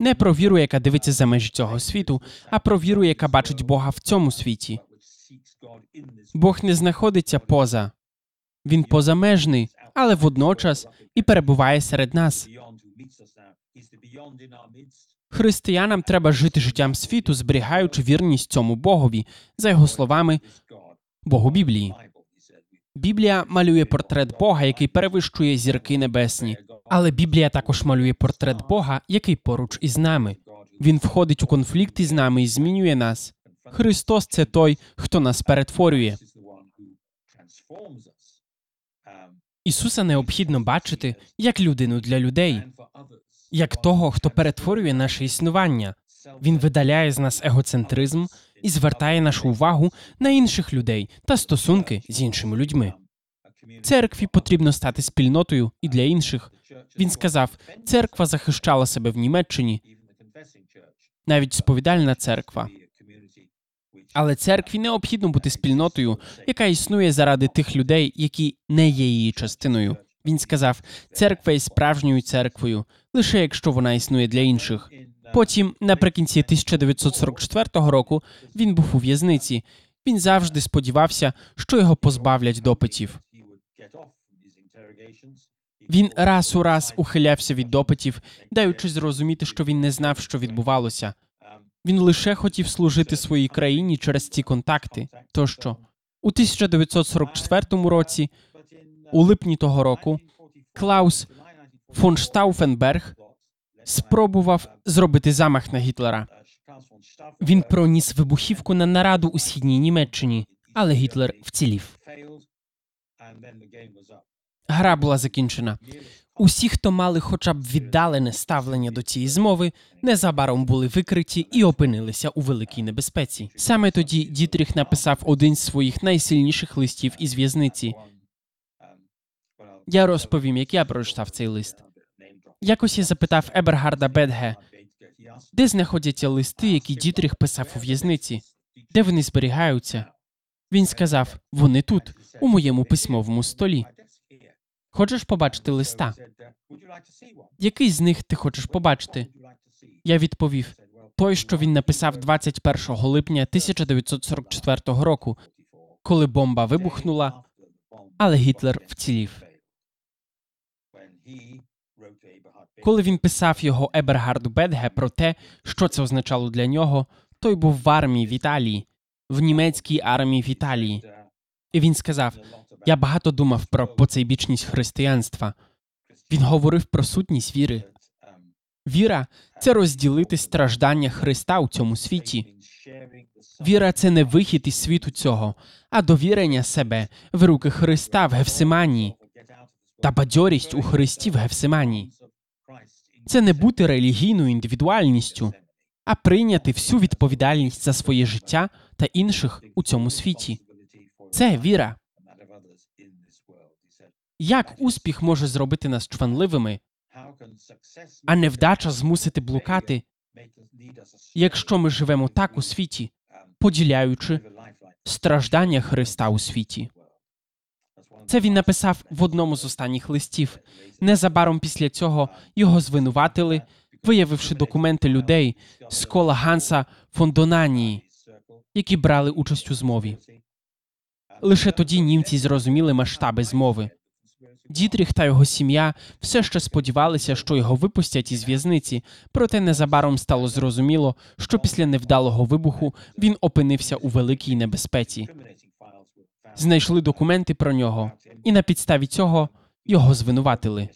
не про віру, яка дивиться за межі цього світу, а про віру, яка бачить Бога в цьому світі. Бог не знаходиться поза, він позамежний, але водночас і перебуває серед нас. Християнам треба жити життям світу, зберігаючи вірність цьому Богові, за його словами, Богу Біблії. Біблія малює портрет Бога, який перевищує зірки небесні. Але Біблія також малює портрет Бога, який поруч із нами. Він входить у конфлікт із нами і змінює нас. Христос це той, хто нас перетворює. Ісуса необхідно бачити як людину для людей, як того, хто перетворює наше існування. Він видаляє з нас егоцентризм і звертає нашу увагу на інших людей та стосунки з іншими людьми. Церкві потрібно стати спільнотою і для інших. Він сказав: церква захищала себе в Німеччині, навіть сповідальна церква. Але церкві необхідно бути спільнотою, яка існує заради тих людей, які не є її частиною. Він сказав: церква є справжньою церквою, лише якщо вона існує для інших. Потім, наприкінці 1944 року, він був у в'язниці. Він завжди сподівався, що його позбавлять допитів. Він раз у раз ухилявся від допитів, даючи зрозуміти, що він не знав, що відбувалося. Він лише хотів служити своїй країні через ці контакти. Тощо у 1944 році, у липні того року, Клаус фон Штауфенберг спробував зробити замах на Гітлера. Він проніс вибухівку на нараду у східній Німеччині, але Гітлер вцілів. Гра була закінчена. Усі, хто мали хоча б віддалене ставлення до цієї змови, незабаром були викриті і опинилися у великій небезпеці. Саме тоді Дітріх написав один з своїх найсильніших листів із в'язниці. Я розповім, як я прочитав цей лист. Якось я запитав Ебергарда Бедге, де знаходяться листи, які Дітріх писав у в'язниці, де вони зберігаються. Він сказав: вони тут, у моєму письмовому столі. Хочеш побачити листа? Який з них ти хочеш побачити? Я відповів: той, що він написав 21 липня 1944 року, коли бомба вибухнула, але Гітлер вцілів. Коли він писав його Ебергарду Бедге про те, що це означало для нього, той був в армії в Італії, в німецькій армії в Італії. І він сказав: я багато думав про поцейбічність християнства. Він говорив про сутність віри. Віра це розділити страждання Христа у цьому світі. Віра це не вихід із світу цього, а довірення себе в руки Христа в Гефсиманії та бадьорість у Христі в Гефсиманії. Це не бути релігійною індивідуальністю. а прийняти всю відповідальність за своє життя та інших у цьому світі. Це віра. Як успіх може зробити нас чванливими, а невдача змусити блукати, якщо ми живемо так у світі, поділяючи страждання Христа у світі? Це він написав в одному з останніх листів. Незабаром після цього його звинуватили, виявивши документи людей з кола Ганса фон Донанії, які брали участь у змові. Лише тоді німці зрозуміли масштаби змови. Дітріх та його сім'я все ще сподівалися, що його випустять із в'язниці, проте незабаром стало зрозуміло, що після невдалого вибуху він опинився у великій небезпеці. Знайшли документи про нього, і на підставі цього його звинуватили.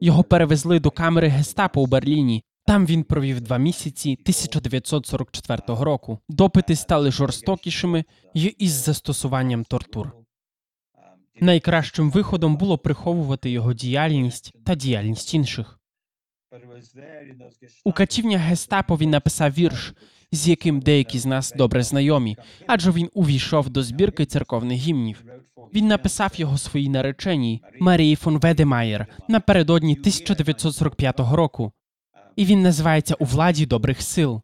Його перевезли до камери гестапо у Берліні. Там він провів два місяці 1944 року. Допити стали жорстокішими й із застосуванням тортур. Найкращим виходом було приховувати його діяльність та діяльність інших. У катівнях гестапо він написав вірш, з яким деякі з нас добре знайомі, адже він увійшов до збірки церковних гімнів. Він написав його своїй нареченій Марії фон Ведемаєр напередодні 1945 року, і він називається У владі добрих сил.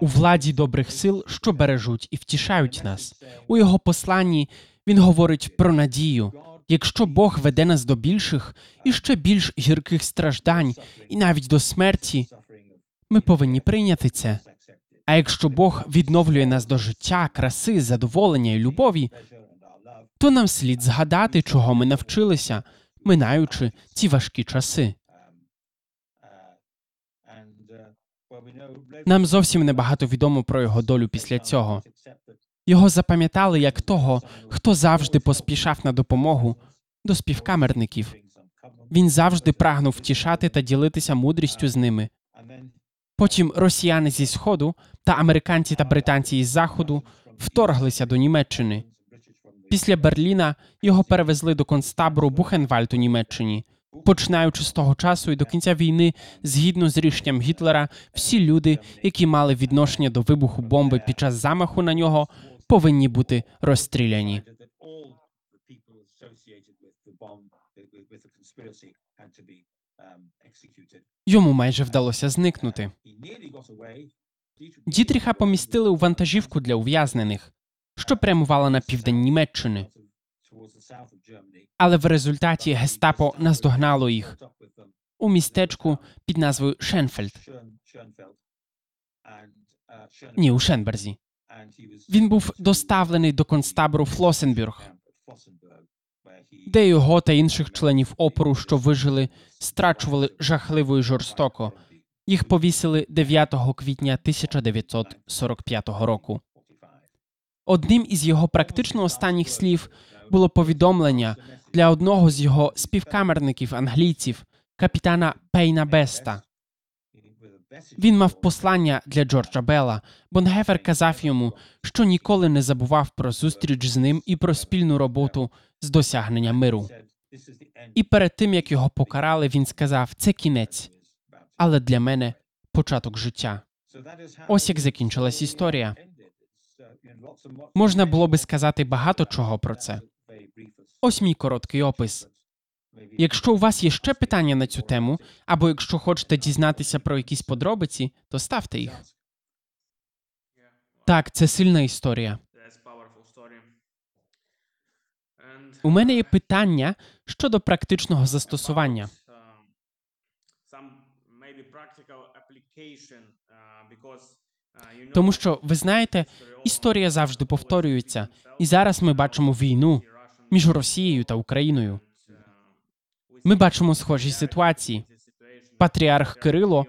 У владі добрих сил, що бережуть і втішають нас. У його посланні він говорить про надію. Якщо Бог веде нас до більших і ще більш гірких страждань, і навіть до смерті, ми повинні прийняти це. А якщо Бог відновлює нас до життя, краси, задоволення і любові, то нам слід згадати, чого ми навчилися, минаючи ці важкі часи. Нам зовсім небагато відомо про його долю після цього. Його запам'ятали як того, хто завжди поспішав на допомогу до співкамерників. Він завжди прагнув втішати та ділитися мудрістю з ними. Потім росіяни зі сходу та американці та британці із заходу вторглися до Німеччини. Після Берліна його перевезли до концтабору Бухенвальд у Німеччині. Починаючи з того часу і до кінця війни, згідно з рішенням Гітлера, всі люди, які мали відношення до вибуху бомби під час замаху на нього, повинні бути розстріляні. Йому майже вдалося зникнути. Дітріха помістили у вантажівку для ув'язнених, що прямувала на південь Німеччини. Але в результаті гестапо наздогнало їх у містечку під назвою Шенфельд. Ні, у Шенберзі. Він був доставлений до концтабору Флосенбюрг, де його та інших членів опору, що вижили, страчували жахливо і жорстоко. Їх повісили 9 квітня 1945 року. Одним із його практично останніх слів було повідомлення для одного з його співкамерників англійців, капітана Пейна Беста. Він мав послання для Джорджа Белла. Бонгефер казав йому, що ніколи не забував про зустріч з ним і про спільну роботу з досягнення миру. І перед тим як його покарали, він сказав: це кінець, але для мене початок життя. Ось як закінчилась історія. Можна було би сказати багато чого про це. Ось мій короткий опис. Якщо у вас є ще питання на цю тему, або якщо хочете дізнатися про якісь подробиці, то ставте їх. Так, це сильна історія. У мене є питання щодо практичного застосування. Тому що ви знаєте, історія завжди повторюється, і зараз ми бачимо війну між Росією та Україною. Ми бачимо схожі ситуації. Патріарх Кирило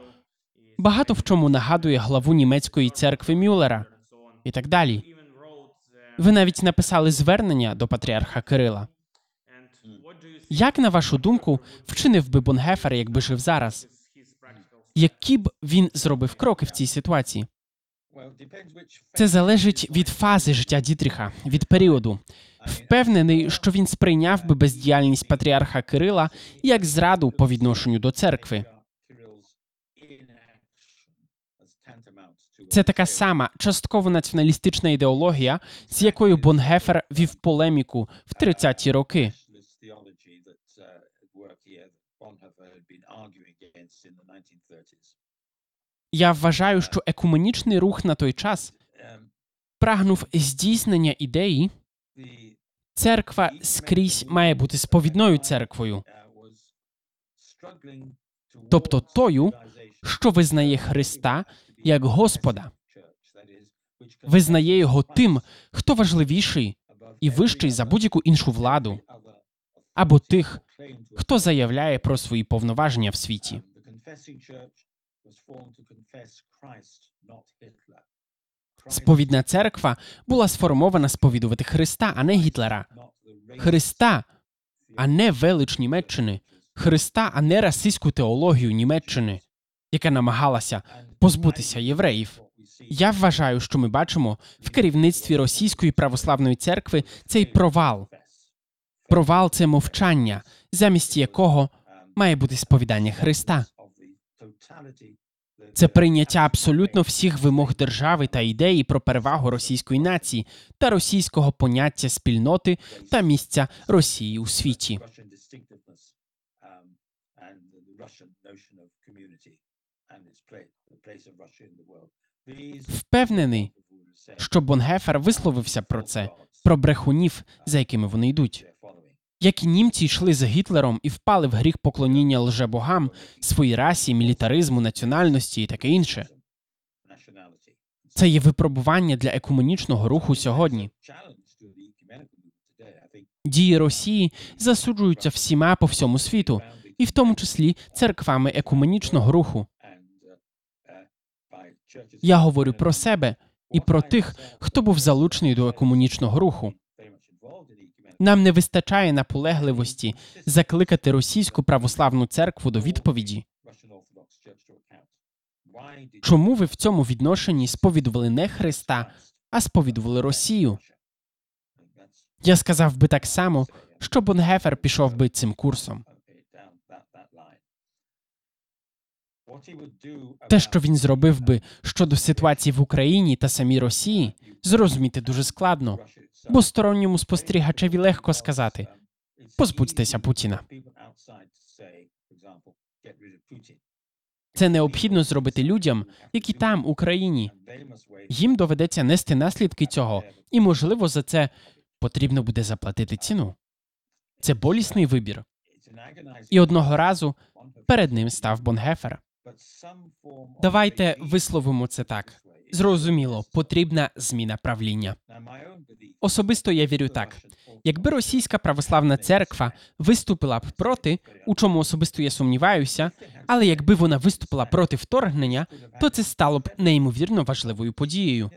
багато в чому нагадує главу німецької церкви Мюллера і так далі. Ви навіть написали звернення до патріарха Кирила. Як на вашу думку вчинив би Бонгефер, якби жив зараз? Які б він зробив кроки в цій ситуації? Це залежить від фази життя Дітріха, від періоду. Впевнений, що він сприйняв би бездіяльність патріарха Кирила як зраду по відношенню до церкви. Це така сама частково націоналістична ідеологія, з якою Бонгефер вів полеміку в 30-ті роки. nationalist theology that's at work here that Bonhoeffer had been arguing against in the 1930s. Я вважаю, що екуменічний рух на той час прагнув здійснення ідеї, церква скрізь має бути сповідною церквою, тобто тою, що визнає Христа як Господа, визнає його тим, хто важливіший і вищий за будь-яку іншу владу, або тих, хто заявляє про свої повноваження в світі. Сповідна церква була сформована сповідувати Христа, а не Гітлера. Христа, а не велич Німеччини. Христа, а не расистську теологію Німеччини, яка намагалася позбутися євреїв. Я вважаю, що ми бачимо в керівництві російської православної церкви цей провал. Провал це мовчання, замість якого має бути сповідання Христа. Це прийняття абсолютно всіх вимог держави та ідеї про перевагу російської нації та російського поняття спільноти та місця Росії у світі. Впевнений, що Бонгефер висловився про це, про брехунів, за якими вони йдуть. Як і німці йшли за Гітлером і впали в гріх поклоніння лжебогам, своїй расі, мілітаризму, національності і таке інше. Це є випробування для екуменічного руху сьогодні. Дії Росії засуджуються всіма по всьому світу, і в тому числі церквами екуменічного руху. Я говорю про себе і про тих, хто був залучений до екуменічного руху. Нам не вистачає наполегливості закликати російську православну церкву до відповіді. Чому ви в цьому відношенні сповідували не Христа, а сповідували Росію? Я сказав би так само, що Бонгефер пішов би цим курсом. Те, що він зробив би щодо ситуації в Україні та самій Росії, зрозуміти дуже складно, бо сторонньому спостерігачеві легко сказати позбудьтеся Путіна. Це необхідно зробити людям, які там, в Україні. Їм доведеться нести наслідки цього, і, можливо, за це потрібно буде заплатити ціну. Це болісний вибір. І одного разу перед ним став Бонгефер. Давайте висловимо це так. Зрозуміло, потрібна зміна правління. Особисто я вірю так: якби російська православна церква виступила б проти, у чому особисто я сумніваюся, але якби вона виступила проти вторгнення, то це стало б неймовірно важливою подією,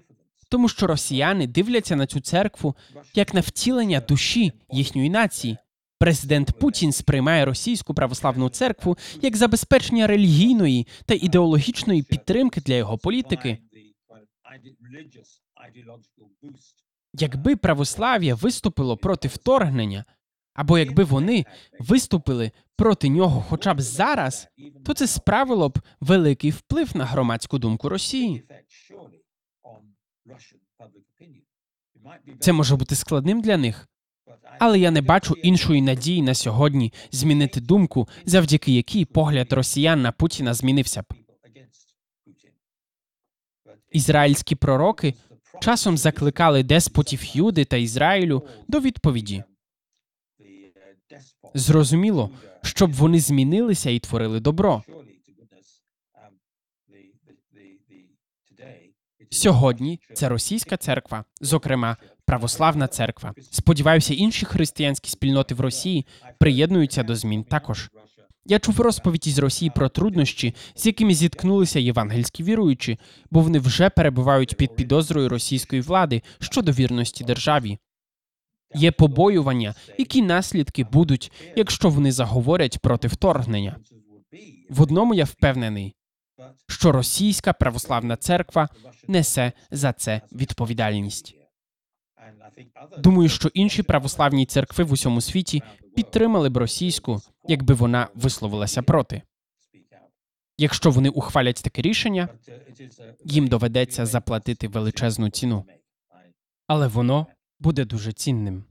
тому що росіяни дивляться на цю церкву як на втілення душі їхньої нації. Президент Путін сприймає російську православну церкву як забезпечення релігійної та ідеологічної підтримки для його політики. Якби православ'я виступило проти вторгнення, або якби вони виступили проти нього хоча б зараз, то це справило б великий вплив на громадську думку Росії. Це може бути складним для них, але я не бачу іншої надії на сьогодні змінити думку, завдяки якій погляд росіян на Путіна змінився б. Ізраїльські пророки часом закликали деспотів Юди та Ізраїлю до відповіді. Зрозуміло, щоб вони змінилися і творили добро. Сьогодні це російська церква, зокрема православна церква. Сподіваюся, інші християнські спільноти в Росії приєднуються до змін також. Я чув розповіді з Росії про труднощі, з якими зіткнулися євангельські віруючі, бо вони вже перебувають під підозрою російської влади щодо вірності державі. Є побоювання, які наслідки будуть, якщо вони заговорять проти вторгнення. В одному я впевнений, що російська православна церква несе за це відповідальність. Думаю, що інші православні церкви в усьому світі підтримали б російську, якби вона висловилася проти. Якщо вони ухвалять таке рішення, їм доведеться заплатити величезну ціну, але воно буде дуже цінним.